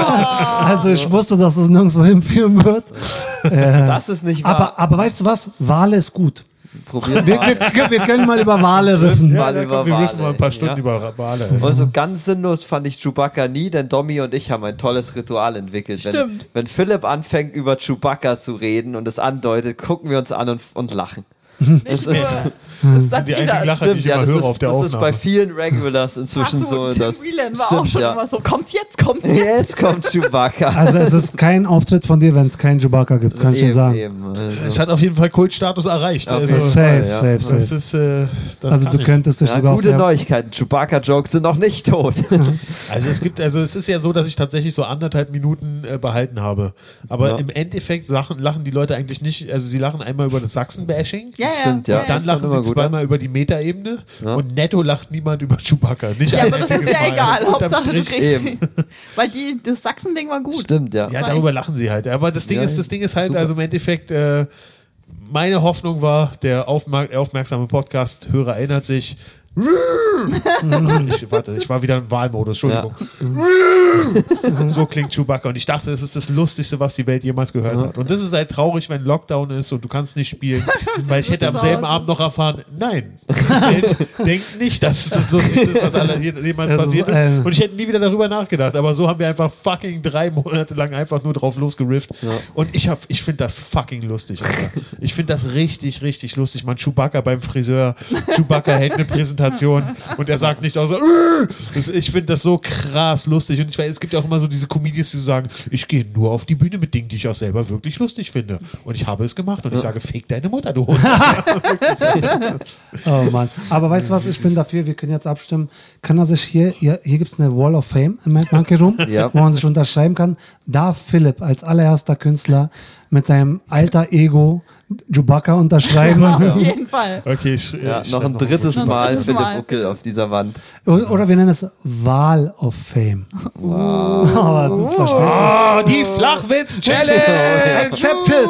[laughs] also ich wusste, dass es nirgendwo hinführen wird. Äh, Das ist nicht wahr. aber, aber weißt du was? Wale ist gut. Probier Wir, wir, wir können mal über Wale riffen. Ja. Mal über komm, wir Wale, riffen mal ein paar Stunden ja. über Wale. Und so ganz sinnlos fand ich Chewbacca nie, denn Domi und ich haben ein tolles Ritual entwickelt. Wenn, Stimmt. wenn Philipp anfängt, über Chewbacca zu reden und es andeutet, gucken wir uns an und, und lachen. Das ist, Das [laughs] sagt Die jeder. Lache, die ich ja, das, ist, auf der das ist bei vielen Regulars inzwischen Ach so, so. Tim Whelan war auch stimmt, schon ja. immer so, kommt jetzt, kommt jetzt. Jetzt kommt Chewbacca. [laughs] Also es ist kein Auftritt von dir, wenn es keinen Chewbacca gibt, kann ich dir Eben, sagen. eben. Es Also. hat auf jeden Fall Kultstatus erreicht. Auf Also, Safe, ja. safe, das safe. ist, äh, das Also du könntest dich Ja, sogar gute Neuigkeiten. Chewbacca-Jokes sind noch nicht tot. [laughs] Also es gibt, also es ist ja so, dass ich tatsächlich so anderthalb Minuten äh, behalten habe. Aber Ja. im Endeffekt lachen, lachen die Leute eigentlich nicht, also sie lachen einmal über das Sachsen-Bashing. Ja, ja. Stimmt, ja. Dann Das lachen sie zweimal über die Metaebene Ja. und netto lacht niemand über Chewbacca. Nicht Ja, aber das ist ja Mal. egal. Hauptsache du kriegst. Eben. Weil die, das Sachsen-Ding war gut. Stimmt, ja. Ja, darüber lachen sie halt. Aber das Ding Ja, ist, das Ding ist halt, super. also im Endeffekt, äh, meine Hoffnung war, der aufmerk aufmerksame Podcast-Hörer erinnert sich. [laughs] ich, warte, ich war wieder im Wahlmodus, Entschuldigung. [laughs] so klingt Chewbacca. Und ich dachte, das ist das Lustigste, was die Welt jemals gehört hat. Und das ist halt traurig, wenn Lockdown ist und du kannst nicht spielen. [laughs] weil ich hätte am selben aus? Abend noch erfahren, nein, die Welt denkt nicht, dass es das Lustigste ist, was alle, jemals Also, passiert ist. Und ich hätte nie wieder darüber nachgedacht. Aber so haben wir einfach fucking drei Monate lang einfach nur drauf losgerifft. Und ich, hab- ich finde das fucking lustig, Alter. Ich finde das richtig, richtig lustig. Man, Chewbacca beim Friseur. Chewbacca hält eine Präsentation [laughs] und er sagt nicht auch so, "Äh!" das, ich finde das so krass lustig. Und ich weiß, es gibt ja auch immer so diese Comedians, die so sagen, ich gehe nur auf die Bühne mit Dingen, die ich auch selber wirklich lustig finde. Und ich habe es gemacht. Und ich sage, fick deine Mutter, du Hund. [laughs] Oh Mann. Aber weißt du was, ich bin dafür, wir können jetzt abstimmen. Kann er sich hier, hier, hier gibt es eine Wall of Fame im Monkey Room, Ja. wo man sich unterschreiben kann. Darf Philipp als allererster Künstler mit seinem alter Ego Chewbacca unterschreiben? Auf jeden Fall. Okay, ich, Ja, ich noch ein drittes Mal Philipp. Uckel auf dieser Wand. Oder wir nennen es Wall of Fame. Wow. [laughs] Oh, du Oh, die Flachwitz-Challenge! [laughs] Accepted.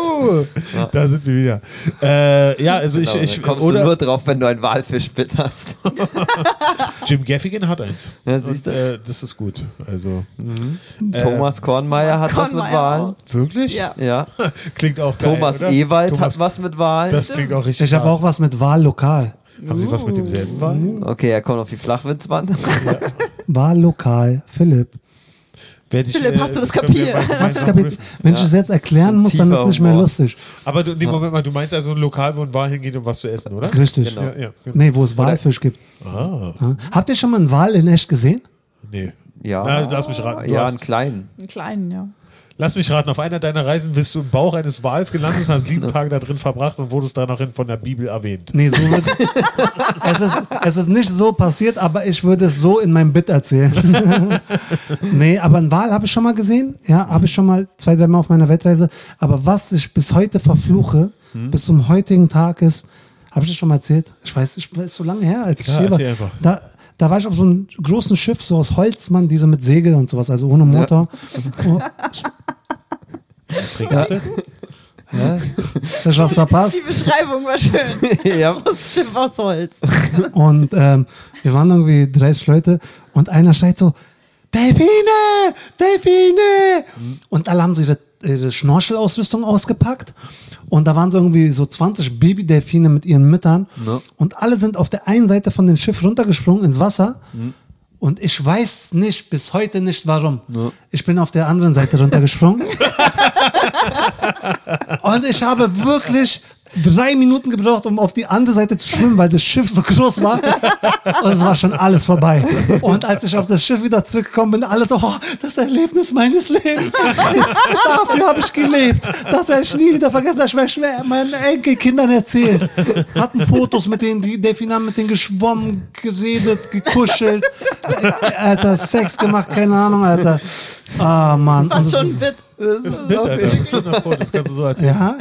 Da sind wir wieder. Äh, ja, also Genau, ich, ich kommst du oder nur drauf, wenn du ein Walfischbit hast. [laughs] Jim Gaffigan hat eins. Ja, siehst Und, du. äh, das ist gut. Also Thomas Kornmeier hat was mit Kornmeier Wahlen. wirklich? Ja. Ja. Klingt auch geil, Thomas oder? Ewald Thomas, hat was mit Wahlen. Das klingt auch richtig. Ich habe auch was mit Wahllokal. Haben Sie was mit demselben Wahl? Okay, er kommt auf die Flachwitzwand. Wahllokal. Philipp. Werde ich, Philipp, hast du das wir kapiert? Hast du das kapiert? Wenn ich das jetzt erklären muss, dann ist es nicht mehr lustig. Aber du, nee, Moment mal, du meinst also ein Lokal, wo ein Wal hingeht, um was zu essen, oder? Richtig. Genau. Ja, ja. genau. Nee, wo es Walfisch gibt. Ah, Ja. Habt ihr schon mal einen Wal in echt gesehen? nee. Ja. Na, lass mich raten. Du ja, hast- einen kleinen. Einen kleinen, ja. Lass mich raten, auf einer deiner Reisen bist du im Bauch eines Wals gelandet und hast sieben [laughs] Tage da drin verbracht und wurdest daraufhin von der Bibel erwähnt. Nee, so wird. [laughs] es, ist, es ist nicht so passiert, aber ich würde es so in meinem Bit erzählen. [laughs] nee, aber einen Wal habe ich schon mal gesehen. Ja, habe ich schon mal zwei, drei Mal auf meiner Weltreise. Aber was ich bis heute verfluche, bis zum heutigen Tag ist, habe ich das schon mal erzählt? Ich weiß, ich weiß so lange her, als ich Ja, hier war. einfach. Da, da war ich auf so einem großen Schiff, so aus Holz, Mann, diese mit Segel und sowas, also ohne Motor. Oh, Fregatte? [laughs] ja, hast du was verpasst? Die Beschreibung war schön. [laughs] ja. Das Schiff aus Holz. Und ähm, wir waren irgendwie 30 Leute und einer schreit so, Delfine, Delfine. Und alle haben so ihre, ihre Schnorchelausrüstung ausgepackt. Und da waren so irgendwie so 20 Babydelfine mit ihren Müttern. Ja. Und alle sind auf der einen Seite von dem Schiff runtergesprungen ins Wasser. Und Und ich weiß nicht, bis heute nicht warum. Ich bin auf der anderen Seite runtergesprungen. [laughs] Und ich habe wirklich drei Minuten gebraucht, um auf die andere Seite zu schwimmen, weil das Schiff so groß war. Und es war schon alles vorbei. Und als ich auf das Schiff wieder zurückgekommen bin, alle so, oh, das Erlebnis meines Lebens. [laughs] Dafür habe ich gelebt. Das werde ich nie wieder vergessen. Das werde ich meinen Enkelkindern erzählen. Hatten Fotos mit denen, die Delfine haben mit denen geschwommen, geredet, gekuschelt. Alter, Sex gemacht, keine Ahnung, Alter. Ah, Mann. Und ist es- schon ein Bit. Das ist mit, Alter. Das, ist 100 Pro, das kannst du so erzählen. Ja?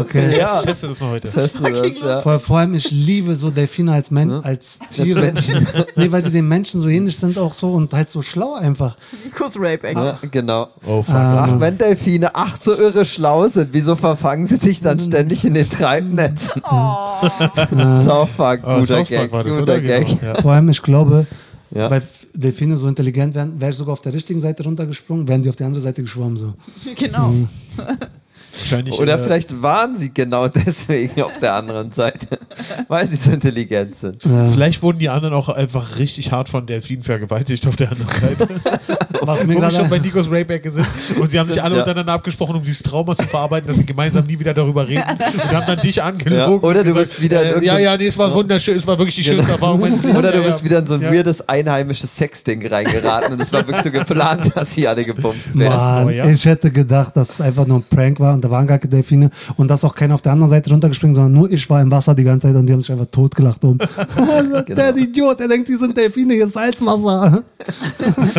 Okay. Ja. Teste das mal heute. Du das, ja. Vor, vor allem, ich liebe so Delfine als, Men als Tiere. Menschen. nee, weil die den Menschen so ähnlich sind auch so und halt so schlau einfach. Nikos Rape, Ja, genau. Oh, fuck. Ah. Ach, wenn Delfine ach so irre schlau sind, wieso verfangen sie sich dann ständig in den Treibnetzen? [laughs] South Park, Oh, guter South Park Gag, war das, guter? Gag. Genau, ja. Vor allem, ich glaube, Ja. weil Delfine so intelligent wären, wäre ich sogar auf der richtigen Seite runtergesprungen, wären die auf die andere Seite geschwommen. So. [laughs] Genau. Mhm. [laughs] Wahrscheinlich, Oder äh, vielleicht waren sie genau [laughs] deswegen auf der anderen Seite, [laughs] weil sie so intelligent sind. Vielleicht wurden die anderen auch einfach richtig hart von Delfinen vergewaltigt auf der anderen Seite. [laughs] Was mir Wo wir schon bei gerade Nikos Rayback sind. Und sie haben sich alle Ja. untereinander abgesprochen, um dieses Trauma zu verarbeiten, dass sie gemeinsam nie wieder darüber reden. Und haben dann dich angelogen. Ja. Oder du bist wieder in äh, Ja, ja, nee, es war wunderschön. Es war wirklich die schönste Genau. Erfahrung meines Lebens. Oder du bist ja. wieder in so ein Ja. weirdes einheimisches Sexding reingeraten und es war wirklich so geplant, dass sie alle gebumst werden. Mann, ich hätte gedacht, dass es einfach nur ein Prank war und da waren gar keine Delfine und dass auch keiner auf der anderen Seite runtergespringen, sondern nur ich war im Wasser die ganze Zeit und die haben sich einfach totgelacht oben. [laughs] [laughs] Der Idiot, der denkt, die sind Delfine, hier ist Salzwasser. [laughs]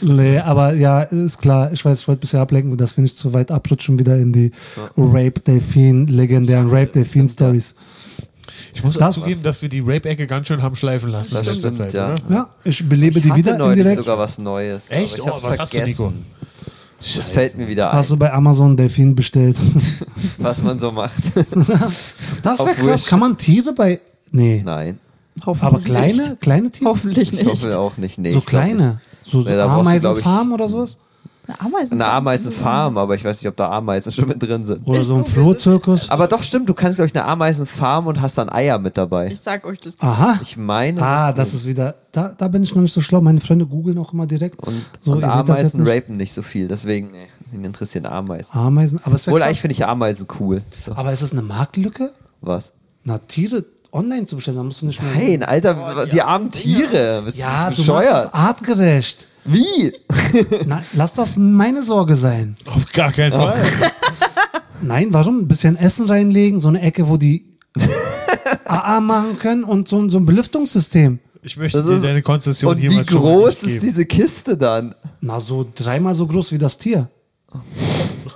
nee, aber ja, ist klar, ich weiß, ich wollte bisher ablenken, dass wir nicht zu weit abrutschen wieder in die Rape-Delfin, legendären Rape-Delfin-Stories. Ich muss Das- zugeben, dass wir die Rape-Ecke ganz schön haben schleifen lassen Das in letzter stimmt, Zeit, ja. oder? Ja, ich belebe Ich die wieder neulich indirekt. sogar was Neues. Echt? aber ich Oh, was hast du, Nico? Vergessen. Das fällt mir wieder ein, Hast du bei Amazon Delfin bestellt? [laughs] was man so macht. [laughs] Das wäre krass. Kann man Tiere bei. Nee. Nein, Hoffentlich Aber nicht. kleine, kleine Tiere? Hoffentlich ich nicht. hoffe auch nicht. Nee, so ich kleine. So, so glaub ich, Ameisenfarm oder sowas? Eine Ameisen. Eine Ameisenfarm, aber ich weiß nicht, ob da Ameisen schon mit drin sind. Oder so ein Flohzirkus? Aber doch stimmt, du kannst glaube ich eine Ameisenfarm und hast dann Eier mit dabei. Ich sag euch das. Aha. Ich meine. Ah, das ist wieder. Da, da bin ich noch nicht so schlau. Meine Freunde googeln auch immer direkt. und, so, und das Ameisen nicht. rapen nicht so viel, deswegen nee, ihn interessieren Ameisen. Ameisen. Aber es Obwohl eigentlich finde ich Ameisen cool. So, Aber ist es eine Marktlücke? was? Na, Tiere online zu bestellen, da musst du nicht mehr. Nein, Alter, die, armen Tiere. Bist Ja, du du machst das artgerecht. Wie? Na, lass das meine Sorge sein. Auf gar keinen Fall. Nein, warum? Ein bisschen Essen reinlegen, so eine Ecke, wo die AA machen können und so, so ein Belüftungssystem. Ich möchte Das dir deine Konzession Und hier wie groß ist diese Kiste dann? Na, so dreimal so groß wie das Tier.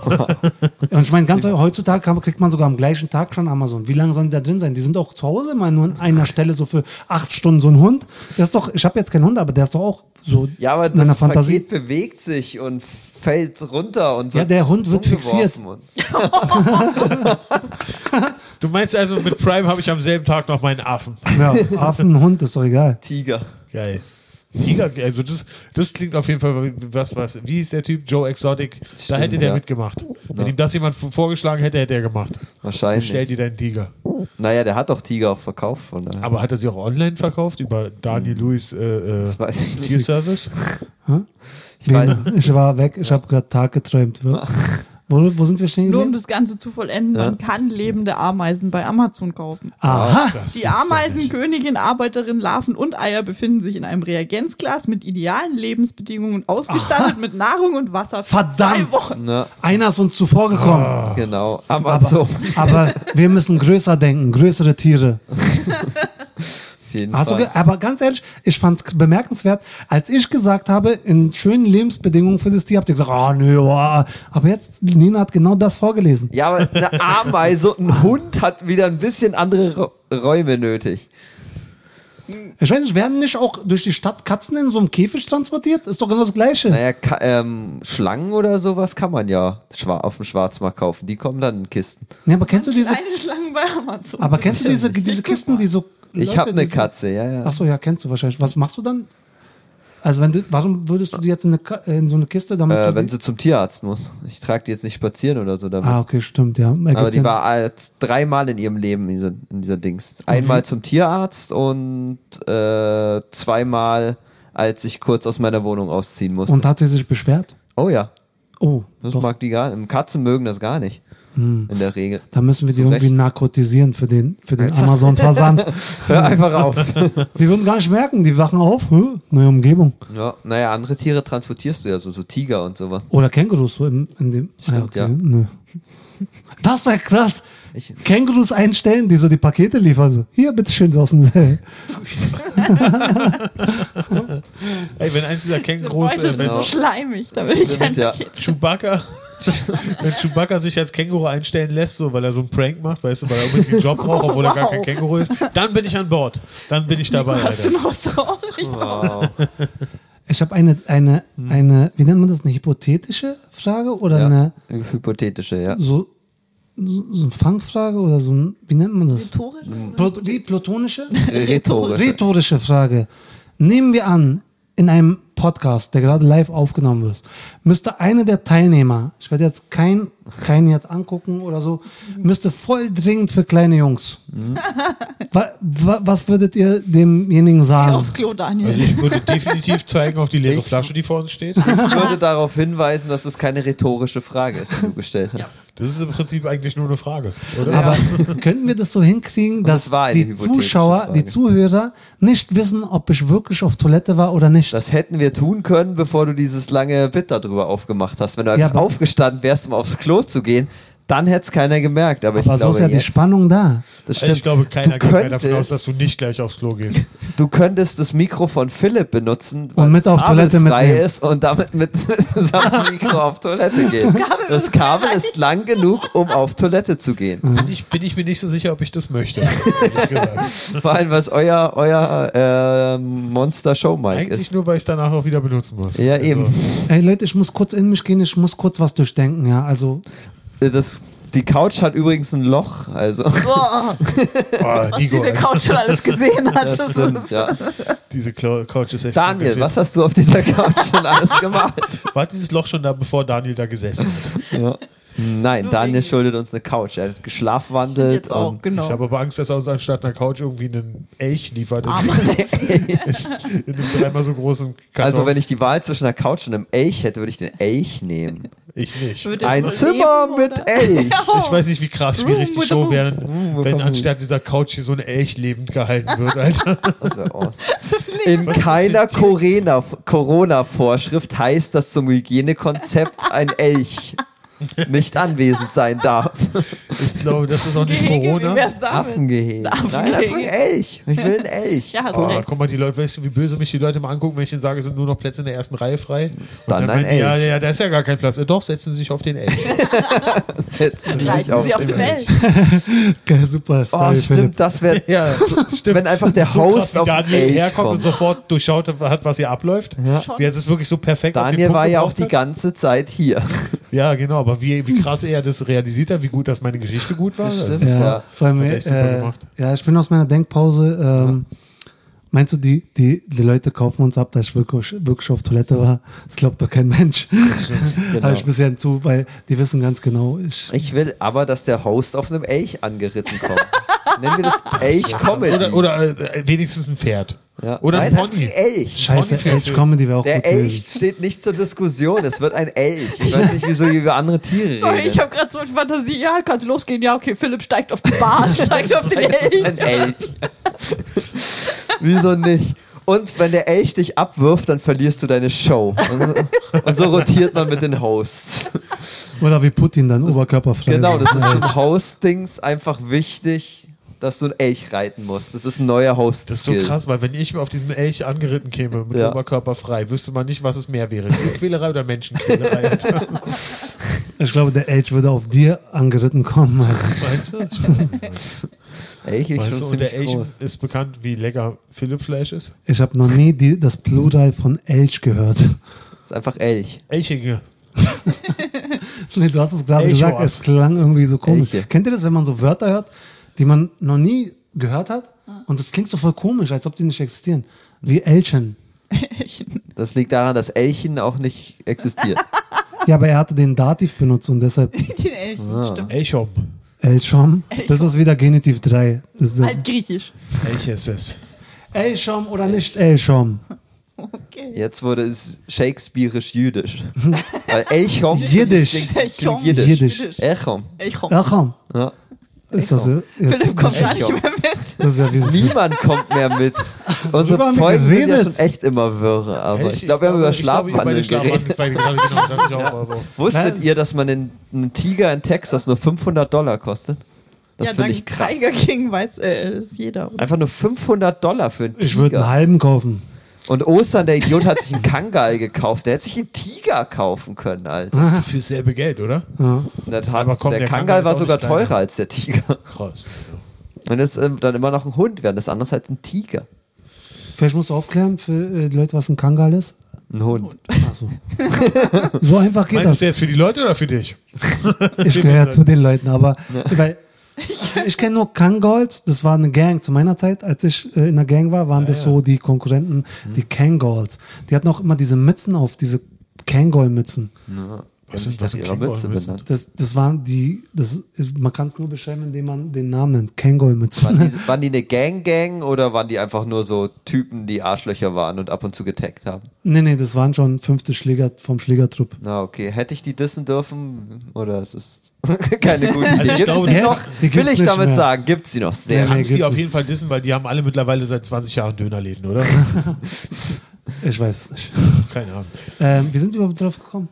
[laughs] und ich meine, ganz heutzutage kriegt man sogar am gleichen Tag schon Amazon. Wie lange sollen die da drin sein? Die sind doch zu Hause mal nur an einer Stelle so für acht Stunden so ein Hund. Der ist doch, ich habe jetzt keinen Hund, aber der ist doch auch so Ja, aber in meiner Fantasie. Paket bewegt sich und fällt runter und Ja, wird der Hund wird fixiert. [laughs] Du meinst also, mit Prime habe ich am selben Tag noch meinen Affen. Ja, Affen, Hund, ist doch egal. Tiger. Geil. Tiger, also das, das klingt auf jeden Fall wie- was, was. Wie ist der Typ? Joe Exotic. da Stimmt, hätte der ja. mitgemacht. Wenn ihm das jemand vorgeschlagen hätte, hätte er gemacht. Wahrscheinlich. Bestell dir deinen Tiger. Naja, der hat doch Tiger auch verkauft. Von daher. Aber hat er sie auch online verkauft? Über Daniel Lewis äh, äh, weiß ich. Tierservice? [laughs] Ich weiß, Wen- Ich war weg, ich habe gerade Tag geträumt. [laughs] Wo, wo sind wir stehen Nur um das Ganze zu vollenden, man kann lebende Ameisen bei Amazon kaufen. Aha. Das Die. Ameisenkönigin, Arbeiterin, Larven und Eier befinden sich in einem Reagenzglas mit idealen Lebensbedingungen und ausgestattet mit Nahrung und Wasser für Verdammt. zwei Wochen. ne, Einer ist uns zuvor gekommen. Ah. genau. Aber, Amazon. aber wir müssen größer denken, größere Tiere. [laughs] Jeden Hast du Fall. ge- aber ganz ehrlich, ich fand es bemerkenswert, als ich gesagt habe, in schönen Lebensbedingungen für das Tier, habt ihr gesagt, ah nö, oh. aber jetzt, Nina hat genau das vorgelesen. Ja, aber eine Ameise und ein Hund hat wieder ein bisschen andere Räume nötig. Ich weiß nicht, werden nicht auch durch die Stadt Katzen in so einem Käfig transportiert? Ist doch genau das Gleiche. Naja, Ka ähm, Schlangen oder sowas kann man ja auf dem Schwarzmarkt kaufen. Die kommen dann in Kisten. Nee, aber kennst du diese, Kleine Schlangen bei Amazon. aber kennst du diese, diese Kisten, die so. Ich Leute, habe eine Katze, ja, ja. Ach so, ja, kennst du wahrscheinlich. Was machst du dann? Also wenn du, warum würdest du die jetzt in, eine, in so eine Kiste damit? Äh, wenn sie zum Tierarzt muss. Ich trage die jetzt nicht spazieren oder so damit. ah, okay, stimmt, ja. Ergibt Aber die Sinn. war als dreimal in ihrem Leben in dieser, in dieser Dings. Einmal zum Tierarzt und äh, zweimal, als ich kurz aus meiner Wohnung ausziehen musste. Und hat sie sich beschwert? oh ja, Oh, das doch. Mag die gar nicht. Katzen mögen das gar nicht. In der Regel. da müssen wir die Zu irgendwie Recht. narkotisieren für den, für den Amazon-Versand. [laughs] Hör einfach auf. [laughs] die würden gar nicht merken, die wachen auf, Hä? neue Umgebung. ja, naja, andere Tiere transportierst du ja so, so Tiger und sowas. Oder Kängurus so in, in dem. Stimmt, ja. Nö. Das wäre krass. Ich, Kängurus einstellen, die so die Pakete liefern. So, hier, bitteschön, aus [laughs] dem. Ey, wenn eins dieser Kängurus, Leute äh, sind so schleimig, da will ich ein ja. Chewbacca, [laughs] wenn Chewbacca sich als Känguru einstellen lässt, so, weil er so einen Prank macht, weißt du, weil er unbedingt einen Job braucht, obwohl er gar kein Känguru ist, dann bin ich an Bord. Dann bin ich dabei, Hast du noch traurig wow. Ich habe eine, eine, eine, wie nennt man das, eine hypothetische Frage oder ja, eine hypothetische, ja. so, so, so eine Fangfrage oder so ein, wie nennt man das? Rhetorisch? Plut wie plutonische? Rhetorisch. Rhetorische Frage. Nehmen wir an, in einem Podcast, der gerade live aufgenommen wird, müsste einer der Teilnehmer, ich werde jetzt kein, keinen jetzt angucken oder so, müsste voll dringend für kleine Jungs. Wa, wa, was würdet ihr demjenigen Geh sagen? aufs Klo, Daniel. Also ich würde definitiv zeigen auf die leere Flasche, die vor uns steht. Ich würde darauf hinweisen, dass das keine rhetorische Frage ist, die du gestellt hast. Das ist im Prinzip eigentlich nur eine Frage, oder? Aber könnten wir das so hinkriegen, dass das eine die Zuschauer, Frage. die Zuhörer nicht wissen, ob ich wirklich auf Toilette war oder nicht? Das hätten wir tun können, bevor du dieses lange Bit darüber aufgemacht hast. Wenn du Ja, einfach aber- aufgestanden wärst, um aufs Klo zu gehen, dann hätte es keiner gemerkt. Aber, Aber ich so glaube, ist ja die jetzt, Spannung da. Das stimmt. ich glaube, keiner du geht mehr davon aus, dass du nicht gleich aufs Klo gehst. [laughs] du könntest das Mikro von Philipp benutzen, weil mit auf Toilette mitnehmen. ist und damit mit [laughs] seinem Mikro auf Toilette gehen. [laughs] Das Kabel ist lang genug, um auf Toilette zu gehen. Bin ich, bin ich mir nicht so sicher, ob ich das möchte. ehrlich gesagt. Vor allem, was euer, euer äh, Monster-Show-Mic Eigentlich ist. nur, weil ich es danach auch wieder benutzen muss. Ja, Also, eben. Ey Leute, ich muss kurz in mich gehen, ich muss kurz was durchdenken, ja. Also, Das, die Couch hat übrigens ein Loch, also. Boah, Oh, [laughs] was Nico, diese Couch schon alles gesehen hat. Das stimmt, ist, ja. diese Couch ist echt Daniel, was hast du auf dieser Couch schon alles gemacht? War dieses Loch schon da, bevor Daniel da gesessen hat? Ja. Nein, Nur Daniel wegen- schuldet uns eine Couch. Er hat geschlafwandelt. jetzt auch, und genau. Ich habe aber Angst, dass er uns anstatt einer Couch irgendwie einen Elch liefert. In, Armer. [laughs] in einem dreimal so großen Karton. Also, wenn ich die Wahl zwischen einer Couch und einem Elch hätte, würde ich den Elch nehmen. ich nicht. Würde Ein Zimmer leben, mit? Elch. Ich weiß nicht, wie krass schwierig Room die Show wäre, wenn anstatt dieser Couch hier so ein Elch lebend gehalten wird, Alter. [laughs] Das wäre awesome. [laughs] In keiner Corona- Corona-Vorschrift heißt, dass zum Hygienekonzept ein Elch nicht anwesend sein darf. Ich glaube, das ist auch nicht Gehege, Corona. Affengehege. Nein, einfach ein Elch. Ich will einen Elch. Ja, hast Oh, recht. guck mal, die Leute, weißt du, wie böse mich die Leute mal angucken, wenn ich ihnen sage, es sind nur noch Plätze in der ersten Reihe frei. Und Dann ein meinen die, ja, Elch. ja, ja, da ist ja gar kein Platz. Doch, setzen Sie sich auf den Elch. [laughs] [laughs] Setzen Sie sich Sie auf den den Elch. Elch. [laughs] geil, super Oh, Story, stimmt, Philipp. das wäre. ja, stimmt. Wenn einfach der ist so Host krass, auf den Daniel Elch herkommt und kommt. sofort durchschaut hat, was hier abläuft. Ja. Wie er es wirklich so perfekt auf den Daniel Punkt war ja auch die ganze Zeit hier. Ja, genau, aber wie, wie krass er das realisiert hat, wie gut, dass meine Geschichte gut war. Das Also, stimmt. Ja, Ja. vor allem, Hat echt super äh, gemacht. ja, ich bin aus meiner Denkpause. Ähm, Meinst du, die, die, die Leute kaufen uns ab, dass ich wirklich, wirklich auf Toilette war? Das glaubt doch kein Mensch. [laughs] Genau. Habe ich bisher hinzu, weil die wissen ganz genau, ich. Ich will aber, dass der Host auf einem Elch angeritten kommt. [laughs] Nennen wir das Elch-Comedy. Oder, oder äh, wenigstens ein Pferd. Ja. Oder ein Nein, Pony. einfach ein Elch. Scheiße, Pony- Edge Comedy wäre auch Der gut Elch gewesen. steht nicht zur Diskussion. Es wird ein [laughs] Elch. Ich weiß nicht, wieso über andere Tiere Sorry, redet. ich habe gerade so eine Fantasie. Ja, kann's losgehen. Ja, okay, Philipp steigt auf die Bahn, [laughs] steigt auf den ein Elch. Elch. [laughs] wieso nicht? Und wenn der Elch dich abwirft, dann verlierst du deine Show. Und, und so rotiert man mit den Hosts. Oder wie Putin dann oberkörperfrei. Genau, das ist Ja. zum Hostings einfach wichtig, dass du ein Elch reiten musst. Das ist ein neuer host Das ist so krass, weil wenn ich mir auf diesem Elch angeritten käme, mit Ja. Oberkörper frei, wüsste man nicht, was es mehr wäre. Quälerei oder Menschenquälerei. [laughs] Ich glaube, der Elch würde auf dir angeritten kommen. Alter. Meinst du? Ich weiß nicht. Elch ist Weißt schon du, und der Elch groß. ist bekannt, wie lecker Philipp Fleisch ist. Ich habe noch nie die, das Plural von Elch gehört. Das ist einfach Elch. Elchige. [laughs] Nee, du hast es gerade gesagt, es klang irgendwie so komisch. Elche. Kennt ihr das, wenn man so Wörter hört, die man noch nie gehört hat? Und das klingt so voll komisch, als ob die nicht existieren. Wie Elchen. Das liegt daran, dass Elchen auch nicht existiert. [laughs] Ja, aber er hatte den Dativ benutzt und deshalb [laughs] Den Elchen, Ah. stimmt. Elchom. Elchom. Das ist wieder Genitiv 3. Das ist Altgriechisch. Elches. Elchom oder nicht Elchom? Okay. Jetzt wurde es shakespearisch-jüdisch. [laughs] Weil Elchom Jiddisch. Jiddisch. Elchom. Elchom. Elchom. Ja. Ist das so? Jetzt, Philipp kommt gar nicht mehr mit. das ist ja wie Niemand kommt mehr mit. [laughs] Unsere Folgen sind ja schon echt immer wirre. Aber ich glaube, wir haben über ich ich Schlafwandeln geredet. Ich [laughs] Wusstet ihr, dass man einen, einen Tiger in Texas nur 500 Dollar kostet? Das ja, finde ich krass. Tiger King weiß äh, das jeder. oder? Einfach nur 500 Dollar für einen Ich würde einen Tiger. halben kaufen. Und Ostern, der Idiot, hat sich einen Kangal gekauft. Der hätte sich einen Tiger kaufen können, Alter. Für dasselbe Geld, oder? Ja. Hat, Aber komm, der, der Kangal Kangal war sogar kleiner. teurer als der Tiger. Krass. Und das ist ähm, dann immer noch ein Hund, während das andere halt ein Tiger. Vielleicht musst du aufklären für äh, die Leute, was ein Kangal ist. Ein Hund. Achso. so einfach geht Meinst du das. das jetzt für die Leute oder für dich? Ich gehöre zu den Leuten, aber weil [laughs] ich kenne nur Kangals, das war eine Gang zu meiner Zeit, als ich äh, in der Gang war, waren das so die Konkurrenten, die Kangals. Die hatten auch immer diese Mützen auf, diese Kangol-Mützen. Was sind- ist was das ihrer Mütze benannt? Das, das waren die, das ist, man kann es nur beschreiben, indem man den Namen nennt. Waren Kangol-Mützen. die, [laughs] waren die eine Gang-Gang oder waren die einfach nur so Typen, die Arschlöcher waren und ab und zu getaggt haben? nee, nee, das waren schon fünfte Schläger vom Schlägertrupp. Na, okay. Hätte ich die dissen dürfen? Oder ist es [laughs] keine gute Idee? Also ich gibt's glaube, die die noch? die gibt's Will ich damit mehr. sagen, gibt's die noch? Sehr Nee, nee. Kannst die auf jeden Fall dissen, weil die haben alle mittlerweile seit 20 Jahren Dönerläden, oder? [laughs] Ich weiß es nicht. Keine Ahnung. Ähm, wie sind wir überhaupt drauf gekommen?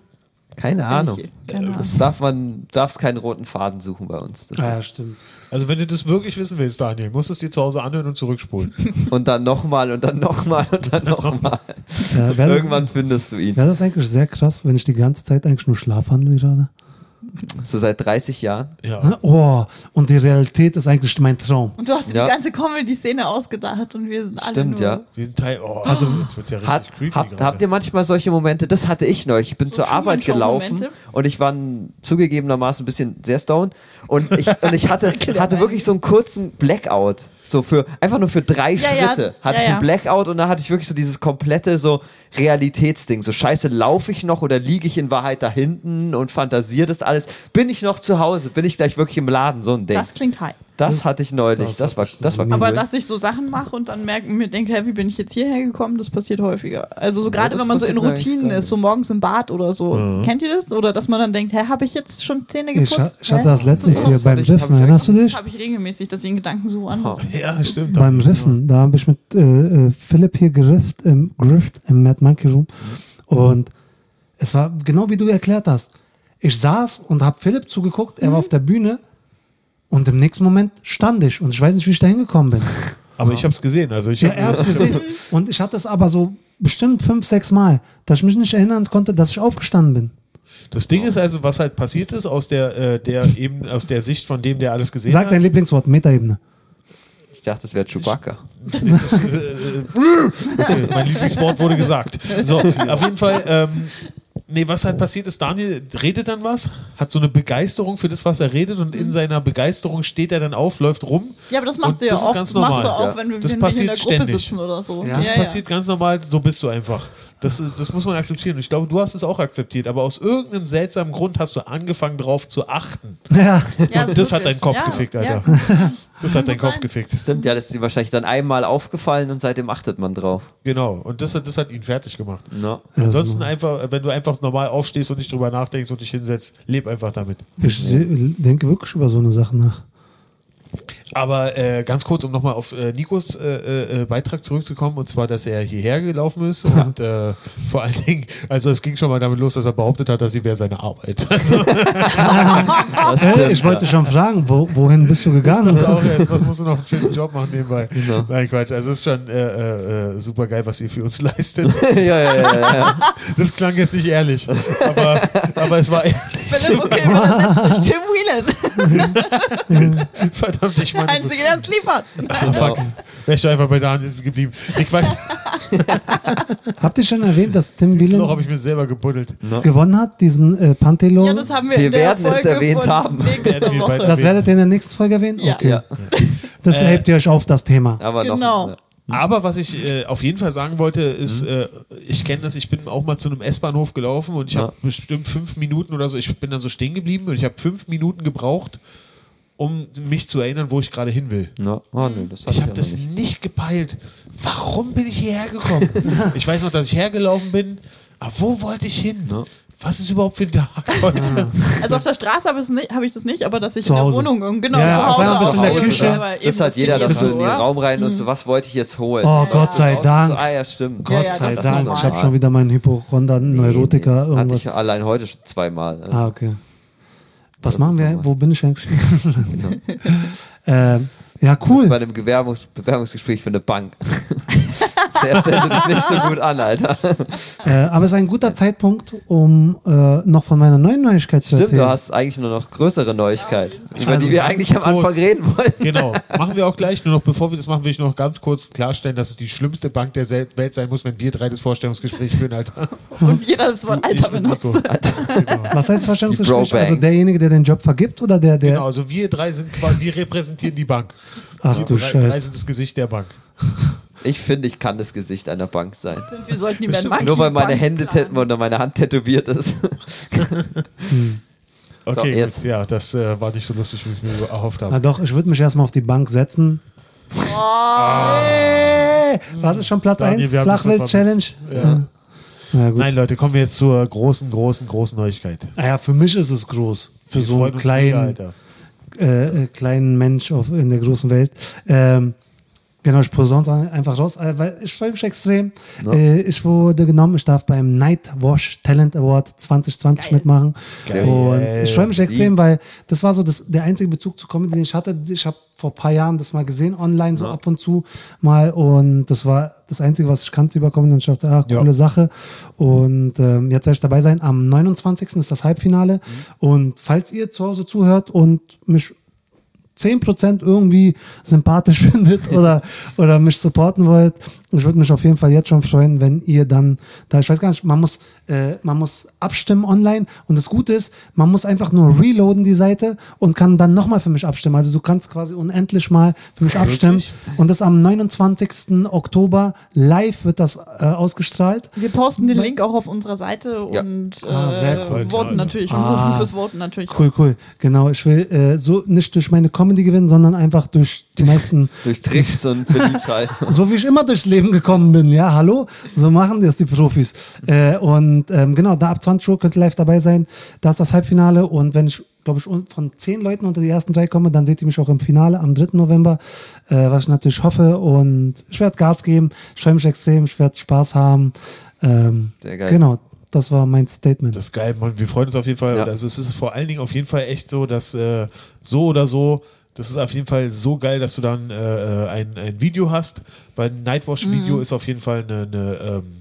Keine Ahnung. Keine Ahnung. Das darf man, darfst keinen roten Faden suchen bei uns. Das Ah, ja, ist, stimmt. Also wenn du das wirklich wissen willst, Daniel, musst du es dir zu Hause anhören und zurückspulen. [laughs] und dann nochmal und dann nochmal und dann nochmal. Äh, wäre Irgendwann findest du ihn. das, wär das eigentlich sehr krass, wenn ich die ganze Zeit eigentlich nur schlafwandel gerade? So seit 30 Jahren. Ja. Oh, und die Realität ist eigentlich mein Traum. Und du hast dir Ja. die ganze Comedy-Szene ausgedacht und wir sind alle Stimmt, nur ja. Wir sind Teil. Oh, also jetzt wird's ja richtig Hat, creepy. habt, habt ihr manchmal solche Momente? Das hatte ich neulich. Ich bin So zur Arbeit gelaufen und ich war zugegebenermaßen ein bisschen sehr stoned und ich, und ich hatte, [laughs] hatte wirklich so einen kurzen Blackout. So für, einfach nur für drei Ja, ja. Schritte hatte Ja, ich ja. einen Blackout und da hatte ich wirklich so dieses komplette so Realitätsding. So scheiße, laufe ich noch oder liege ich in Wahrheit da hinten und fantasiere das alles? Bin ich noch zu Hause? Bin ich gleich wirklich im Laden? So ein Ding. Das Das, klingt high. Hatte ich neulich. das Das, war, ich das war cool. Aber dass ich so Sachen mache und dann merke, mir denke, hä, wie bin ich jetzt hierher gekommen, das passiert häufiger. Also so gerade das wenn man so in Routinen ist, so morgens im Bad oder so. Mhm. Kennt ihr das? Oder dass man dann denkt, hä, habe ich jetzt schon Zähne Ich, geputzt? ha- ich hatte das letztens Das hier beim ich- Riffen, ich erinnerst du dich? habe ich regelmäßig, dass ich in Gedanken so anders. Ja, stimmt. Beim Riffen, da habe ich mit äh, äh, Philipp hier gerifft im, gerifft im Mad Monkey Room und es war genau wie du erklärt hast. Ich saß und habe Philipp zugeguckt, er war auf der Bühne und im nächsten Moment stand ich und ich weiß nicht, wie ich da hingekommen bin. Aber ich habe es gesehen. Also ich Ja, er hat [laughs] gesehen und ich hatte es aber so bestimmt fünf, sechs Mal, dass ich mich nicht erinnern konnte, dass ich aufgestanden bin. Das Ding ist also, was halt passiert ist aus der, äh, der eben aus der Sicht von dem, der alles gesehen Sag hat. dein Lieblingswort, Metaebene. ich dachte, das wäre Chewbacca. Äh, äh, okay, [laughs] mein Lieblingswort wurde gesagt. So, auf jeden Fall. Ähm, nee, was halt passiert ist, Daniel redet dann was, hat so eine Begeisterung für das, was er redet und in seiner Begeisterung steht er dann auf, läuft rum. Ja, aber das machst du ja das ist oft. ganz Das machst du normal, auch, ja. wenn wir, Das wenn wir in der Gruppe ständig. sitzen oder so. Ja. Das ja, passiert ganz normal, so bist du einfach. Das, das muss man akzeptieren. Und ich glaube, du hast es auch akzeptiert, aber aus irgendeinem seltsamen Grund hast du angefangen, drauf zu achten. [laughs] Ja, Ja, ist das hat deinen Kopf ja, gefickt, Alter. Ja. [laughs] Das hat deinen Kopf sein. gefickt. Stimmt, ja, das ist ihm wahrscheinlich dann einmal aufgefallen und seitdem achtet man drauf. Genau. Und das, hat- das hat ihn fertig gemacht. No. Ja, Ansonsten so. einfach, wenn du einfach normal aufstehst und nicht drüber nachdenkst und dich hinsetzt, leb einfach damit. ich denke wirklich über so eine Sache nach. Aber äh, ganz kurz, um nochmal auf äh, Nikos äh, äh, Beitrag zurückzukommen, und zwar, dass er hierher gelaufen ist und äh, vor allen Dingen, also es ging schon mal damit los, dass er behauptet hat, dass sie wäre seine Arbeit. Also, [laughs] Das Äh, ich wollte schon fragen, wo, wohin bist du gegangen? das auch erst, was musst du noch für einen Job machen nebenbei? Genau. Nein, Quatsch. Also es ist schon äh, äh, super geil, was ihr für uns leistet. [laughs] ja, ja, ja, ja, ja. Das klang jetzt nicht ehrlich, aber, aber es war ehrlich. Philipp, okay, übersetzt durch Tim Whelan. [laughs] Verdammt, ich Der meine. Einzige, der uns liefert. Ah, fuck. Wäre ich doch einfach bei Daniel geblieben. Ich. [laughs] Habt ihr schon erwähnt, dass Tim Noch Wieland habe ich mir selber gebuddelt. gewonnen hat, diesen äh, Pantelo? Ja, das haben wir, Wir in der werden es Folge erwähnt von haben. Das werdet ihr in der nächsten Folge erwähnen? Ja. Okay. ja. Das hebt ihr euch auf, das Thema. Aber Genau. noch. Aber was ich äh, auf jeden Fall sagen wollte, ist, äh, ich kenne das, ich bin auch mal zu einem S-Bahnhof gelaufen und ich Ja. habe bestimmt fünf Minuten oder so, ich bin dann so stehen geblieben und ich habe fünf Minuten gebraucht, um mich zu erinnern, wo ich gerade hin will. Ja. Oh, das hatte Ich habe ja das nicht. nicht gepeilt. Warum bin ich hierher gekommen? [laughs] ich weiß noch, dass ich hergelaufen bin, aber wo wollte ich hin? Ja. Was ist überhaupt für ein Tag heute? Also auf der Straße habe habe ich das nicht, aber dass ich Zu in der Hause. Wohnung irgendwie- genau Ja, zu Hause du in der auch. Küche. Das hat jeder, dass du jetzt in den so, Raum rein und so, was wollte ich jetzt holen? Oh, Ja, Gott sei so, Dank. Ah, ja, stimmt. Gott ja, sei das ist Dank. Ich habe schon wieder meinen Hypochonder-Neurotiker. Hatte irgendwas. ich allein heute schon zweimal. Also. Ah, okay. Was Das machen wir? Wo bin ich eigentlich? [laughs] [laughs] ähm, ja, Bei cool. einem Bewerbungs Bewerbungsgespräch für eine Bank. [laughs] Sehr stellst du dich nicht so gut an, Alter. Äh, aber es ist ein guter Zeitpunkt, um äh, noch von meiner neuen Neuigkeit zu Stimmt, erzählen. du hast eigentlich nur noch größere Neuigkeit, über Also die wir eigentlich am Anfang kurz. reden wollten. Genau, machen wir auch gleich. Nur noch bevor wir das machen, will ich noch ganz kurz klarstellen, dass es die schlimmste Bank der Welt sein muss, wenn wir drei das Vorstellungsgespräch führen, Alter. [laughs] Und jeder das Wort Alter benutzt. Genau. Was heißt Die Vorstellungsgespräch? Also derjenige, der den Job vergibt oder der, der. genau, also wir drei sind quasi, wir repräsentieren die Bank. Ach wir du drei, drei Scheiße. sind das Gesicht der Bank. Ich finde, ich kann das Gesicht einer Bank sein. [laughs] Wir sollten die Bestimmt. Monkey Nur weil meine Hände oder meine Hand tätowiert ist. Okay, jetzt. gut. ja, das äh, war nicht so lustig, wie ich mir erhofft Na habe. doch, ich würde mich erstmal auf die Bank setzen. Hey! Was ist schon Platz Daniel, 1? wir haben dich so Flachwitz-Challenge? Ja. Na gut. Nein, Leute, kommen wir jetzt zur großen, großen, großen Neuigkeit. Naja, für mich ist es groß. Für Die so einen kleinen, mega, Alter. äh, äh, kleinen Mensch auf, in der großen Welt. Ähm, genau, ich posaune einfach raus, äh, weil ich freue mich extrem. Äh, ich wurde genommen, ich darf beim Nightwash Talent Award 2020 Geil. mitmachen. Geil. Und ich freue mich extrem, weil das war so das, der einzige Bezug zu Comedy, den ich hatte. Ich habe vor ein paar Jahren das mal gesehen, online, so ab und zu mal. Und das war das Einzige, was ich kannte über Comedy. Und ich dachte, ah, Ja. coole Sache. Und ähm, jetzt werde ich dabei sein. Am 29. ist das Halbfinale. Und falls ihr zu Hause zuhört und mich 10% irgendwie sympathisch [laughs] findet oder, oder mich supporten wollt. Ich würde mich auf jeden Fall jetzt schon freuen, wenn ihr dann, da ich weiß gar nicht, man muss, äh, man muss abstimmen online und das Gute ist, man muss einfach nur reloaden die Seite und kann dann nochmal für mich abstimmen. Also du kannst quasi unendlich mal für mich abstimmen und das am 29. Oktober live wird das äh, ausgestrahlt. Wir posten den Link auch auf unserer Seite Ja. und Ah, sehr äh, cool, voten klar. natürlich und Ah. rufen fürs Voten natürlich. Cool, cool. Genau, ich will äh, so nicht durch meine Comedy gewinnen, sondern einfach durch die meisten [laughs] Durch Tricks und Beliebtheit. [laughs] so wie ich immer durchs Leben gekommen bin. Ja, hallo? So machen das die Profis. Äh, und ähm, genau, da ab 20 Uhr könnt ihr live dabei sein. Da ist das Halbfinale. Und wenn ich, glaube ich, von zehn Leuten unter die ersten drei komme, dann seht ihr mich auch im Finale am 3. November, äh, was ich natürlich hoffe. Und ich werde Gas geben. Ich freue mich extrem. Ich werde Spaß haben. Ähm, Sehr geil. Genau, das war mein Statement. Das ist geil, Mann. Wir freuen uns auf jeden Fall. Ja. Also es ist vor allen Dingen auf jeden Fall echt so, dass äh, so oder so, das ist auf jeden Fall so geil, dass du dann äh, äh, ein, ein Video hast, weil ein Nightwash-Video ist auf jeden Fall eine, eine, ähm,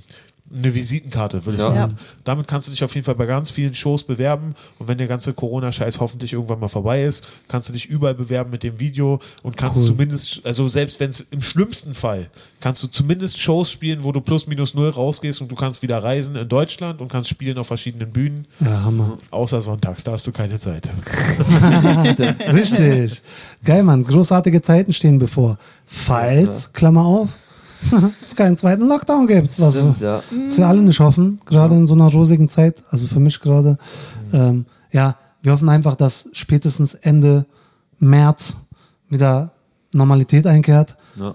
eine Visitenkarte, würde ich Ja. sagen. Damit kannst du dich auf jeden Fall bei ganz vielen Shows bewerben und wenn der ganze Corona-Scheiß hoffentlich irgendwann mal vorbei ist, kannst du dich überall bewerben mit dem Video und kannst Cool. zumindest, also selbst wenn es im schlimmsten Fall, kannst du zumindest Shows spielen, wo du plus minus null rausgehst und du kannst wieder reisen in Deutschland und kannst spielen auf verschiedenen Bühnen. Ja, Hammer. Außer sonntags, da hast du keine Zeit. [laughs] Richtig. Geil, Mann. Großartige Zeiten stehen bevor. Falls, Klammer auf, [laughs] es keinen zweiten Lockdown gibt. Was Stimmt, ja. was wir alle nicht hoffen, gerade in so einer rosigen Zeit, also für mich gerade. Ähm, ja, wir hoffen einfach, dass spätestens Ende März wieder Normalität einkehrt. Ja.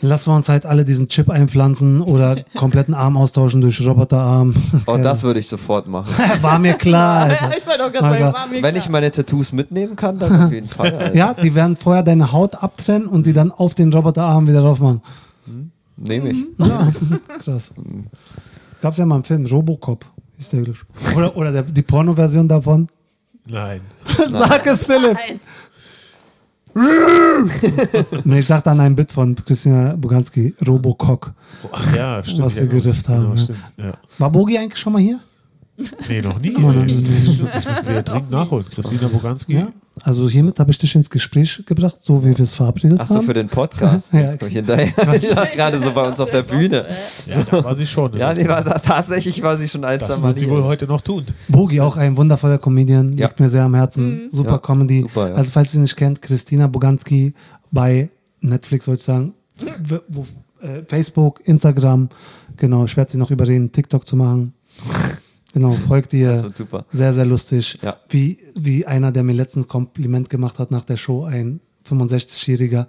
Lassen wir uns halt alle diesen Chip einpflanzen oder kompletten Arm austauschen durch Roboterarm. [laughs] Oh, das würde ich sofort machen. [laughs] war mir klar. Alter. ich wollte auch gerade Alter. sagen, war mir Wenn klar. ich meine Tattoos mitnehmen kann, dann auf jeden Fall. Alter. Ja, die werden vorher deine Haut abtrennen und die dann auf den Roboterarm wieder drauf machen. Nehme ich. Ja, [laughs] krass. Gab's ja mal einen Film, Robocop, ist der. Oder, oder der, die Porno-Version davon. Nein. [laughs] Sag es, Philipp. Nein. nee, ich sag dann ein Bit von Christina Buganski, Robocock. Ach ja, stimmt. Was wir ja, genau. gerifft haben, Genau, ja. stimmt, ja. War Bogi eigentlich schon mal hier? Nee, noch nie. nein. Stimmt, Das müssen wir dringend nachholen. Christina Boganski. Ja. Also hiermit habe ich dich ins Gespräch gebracht, so wie wir es verabredet Ach so, haben. für den Podcast. [laughs] Ja, Jetzt komm ich hinterher. [laughs] Ich war gerade so bei uns auf der Bühne. Ja, da war sie schon. Ja, nee, war, tatsächlich war sie schon ein, das wird sie wohl heute noch tun. Bogi, auch ein wundervoller Comedian, Ja. liegt mir sehr am Herzen. Super Ja, Comedy. super, ja. Also falls ihr nicht kennt, Christina Boganski bei Netflix, wollte ich sagen. Wo, äh, Facebook, Instagram. Genau, ich werde sie noch überreden, TikTok zu machen. Genau, folgt Das ihr. wird super. Sehr, sehr lustig. Ja. Wie, wie einer, der mir letztens Kompliment gemacht hat nach der Show, ein 65-Jähriger.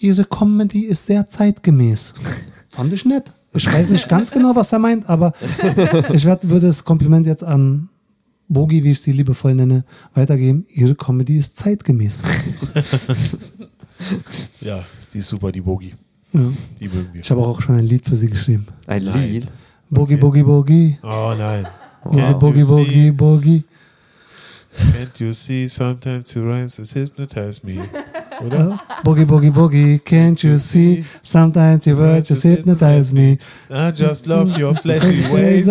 Ihre Comedy ist sehr zeitgemäß. [laughs] Fand ich nett. Ich weiß nicht ganz genau, was er meint, aber ich werd, würde das Kompliment jetzt an Bogi, wie ich sie liebevoll nenne, weitergeben. Ihre Comedy ist zeitgemäß. Ja, die ist super, die Bogi. Ja. Die mögen wir. Ich habe auch schon ein Lied für sie geschrieben. Ein. Lied. Bogi, Okay. Bogi, Bogi. Oh nein. Diese Bogi, see- Bogi. Can't you see sometimes the rhymes that hypnotize me? [laughs] Oder? Boogie, boogie, boogie, can't you see? Sometimes your words just hypnotize me. I just love your flashy ways.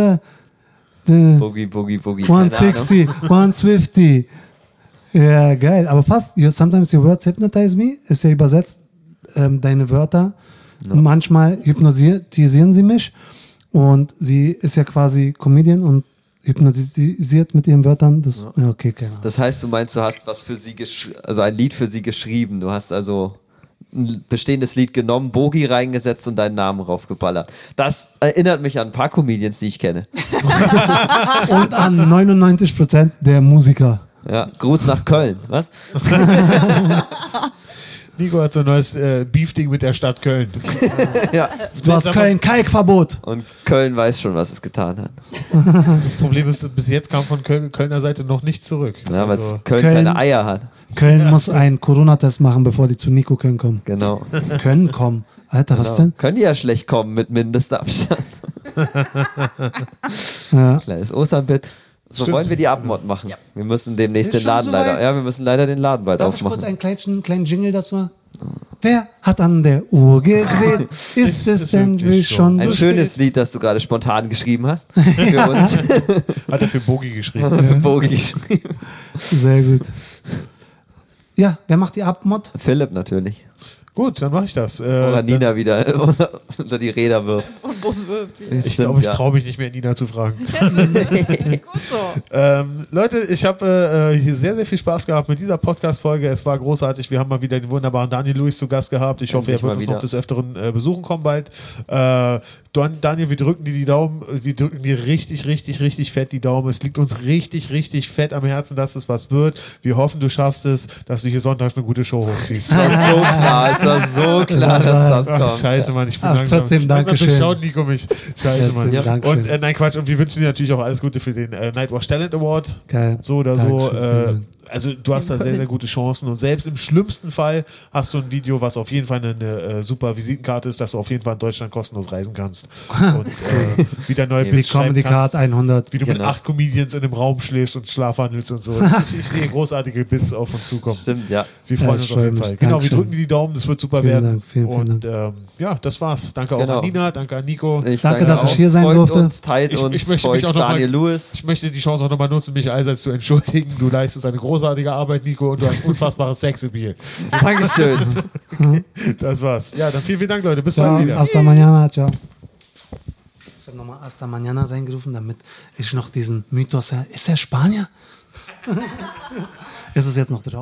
Boogie, Boogie, Boogie. Keine Ahnung. 160, 150. Ja, geil. Aber. You, sometimes your words hypnotize me. Ist ja übersetzt ähm, deine Wörter. Manchmal hypnotisieren sie mich. Und sie ist ja quasi Comedian und hypnotisiert mit ihren Wörtern. Das, ja. okay, keine Ahnung. Das heißt, du meinst, du hast was für sie also ein Lied für sie geschrieben. Du hast also ein bestehendes Lied genommen, Bogi reingesetzt und deinen Namen raufgeballert. Das erinnert mich an ein paar Comedians, die ich kenne. [laughs] Und an 99% der Musiker. Ja, Gruß nach Köln, was? [laughs] [laughs] Nico hat so ein neues äh, Beefding mit der Stadt Köln. [laughs] ja. Du hast Köln Kalkverbot. Und Köln weiß schon, was es getan hat. [laughs] Das Problem ist, bis jetzt kam von Köl Kölner Seite noch nicht zurück. Ja, weil Also, Köln, Köln- keine Eier hat. Köln muss einen Corona-Test machen, bevor die zu Nico können kommen. Genau. Können kommen. Alter, was genau. denn? Können die ja schlecht kommen mit Mindestabstand. [laughs] Ja. Kleines Osternbit. So Stimmt. wollen wir die Abmod machen. Wir müssen demnächst den schon Laden soweit? leider. Ja, wir müssen leider den Laden bald Darf ich kurz aufmachen. einen kleinen, kleinen Jingle dazu machen? Wer hat an der Uhr gedreht? [laughs] Ist es denn wie so? schon Ein so schönes spät? Lied, das du gerade spontan geschrieben hast. [laughs] Für uns. [laughs] hat er für Bogi geschrieben. Für Bogi geschrieben. Sehr gut. Ja, wer macht die Abmod? Philipp natürlich. Gut, dann mache ich das. Äh, Oder Nina wieder [laughs] unter, die Räder wirft. [laughs] Und Bus wirft. Ich Stimmt, glaube, ich ja. traue mich nicht mehr, Nina zu fragen. [laughs] Gut so. Ähm, Leute, ich habe äh, hier sehr, sehr viel Spaß gehabt mit dieser Podcast-Folge. Es war großartig. Wir haben mal wieder den wunderbaren Daniel Lewis zu Gast gehabt. Ich hoffe, er wird uns wieder. noch des Öfteren äh, besuchen kommen bald. Äh, Don, Daniel, wir drücken dir die Daumen. Wir drücken dir richtig, richtig, richtig fett die Daumen. Es liegt uns richtig, richtig fett am Herzen, dass es was wird. Wir hoffen, du schaffst es, dass du hier sonntags eine gute Show hochziehst. Es war so klar, es war so klar, dass das Ach, kommt. scheiße, Mann, ich bin Ach, langsam. trotzdem, langsam Dankeschön. durchschaut Nico mich. Scheiße, Mann. Dankeschön. Und äh, nein, Quatsch. Und wir wünschen dir natürlich auch alles Gute für den äh, Nightwatch Talent Award. Geil. So oder Dankeschön, so. Äh. Also du hast da sehr, sehr gute Chancen. Und selbst im schlimmsten Fall hast du ein Video, was auf jeden Fall eine, eine äh, super Visitenkarte ist, dass du auf jeden Fall in Deutschland kostenlos reisen kannst. [laughs] Und äh, wieder neue schreiben Comedy Card kannst. 100. Wie du mit Genau. acht Comedians in einem Raum schläfst und schlafwandelst und so. Ich, ich sehe großartige Bits auf uns zukommen. Stimmt, ja. Wir Ja, freuen ich uns auf jeden Fall. Genau, wir drücken dir die Daumen, das wird super Vielen werden. Dank, vielen, vielen und Dank. ähm, ja, das war's. Danke auch Genau. an Nina, danke an Nico. Ich Danke, dass ich auch. hier sein durfte. Uns, teilt Ich- uns, ich möchte mich auch noch mal- Daniel Lewis. Ich möchte die Chance auch nochmal nutzen, mich allseits zu entschuldigen. Du leistest eine großartige Arbeit, Nico, und du hast [laughs] unfassbares Sexappeal. Dankeschön. [laughs] Das war's. Ja, dann vielen, vielen Dank, Leute. Bis Ciao, bald wieder. hasta mañana, ciao. Ich habe nochmal hasta mañana reingerufen, damit ich noch diesen Mythos, ist er Spanier? [laughs] ist es jetzt noch drauf?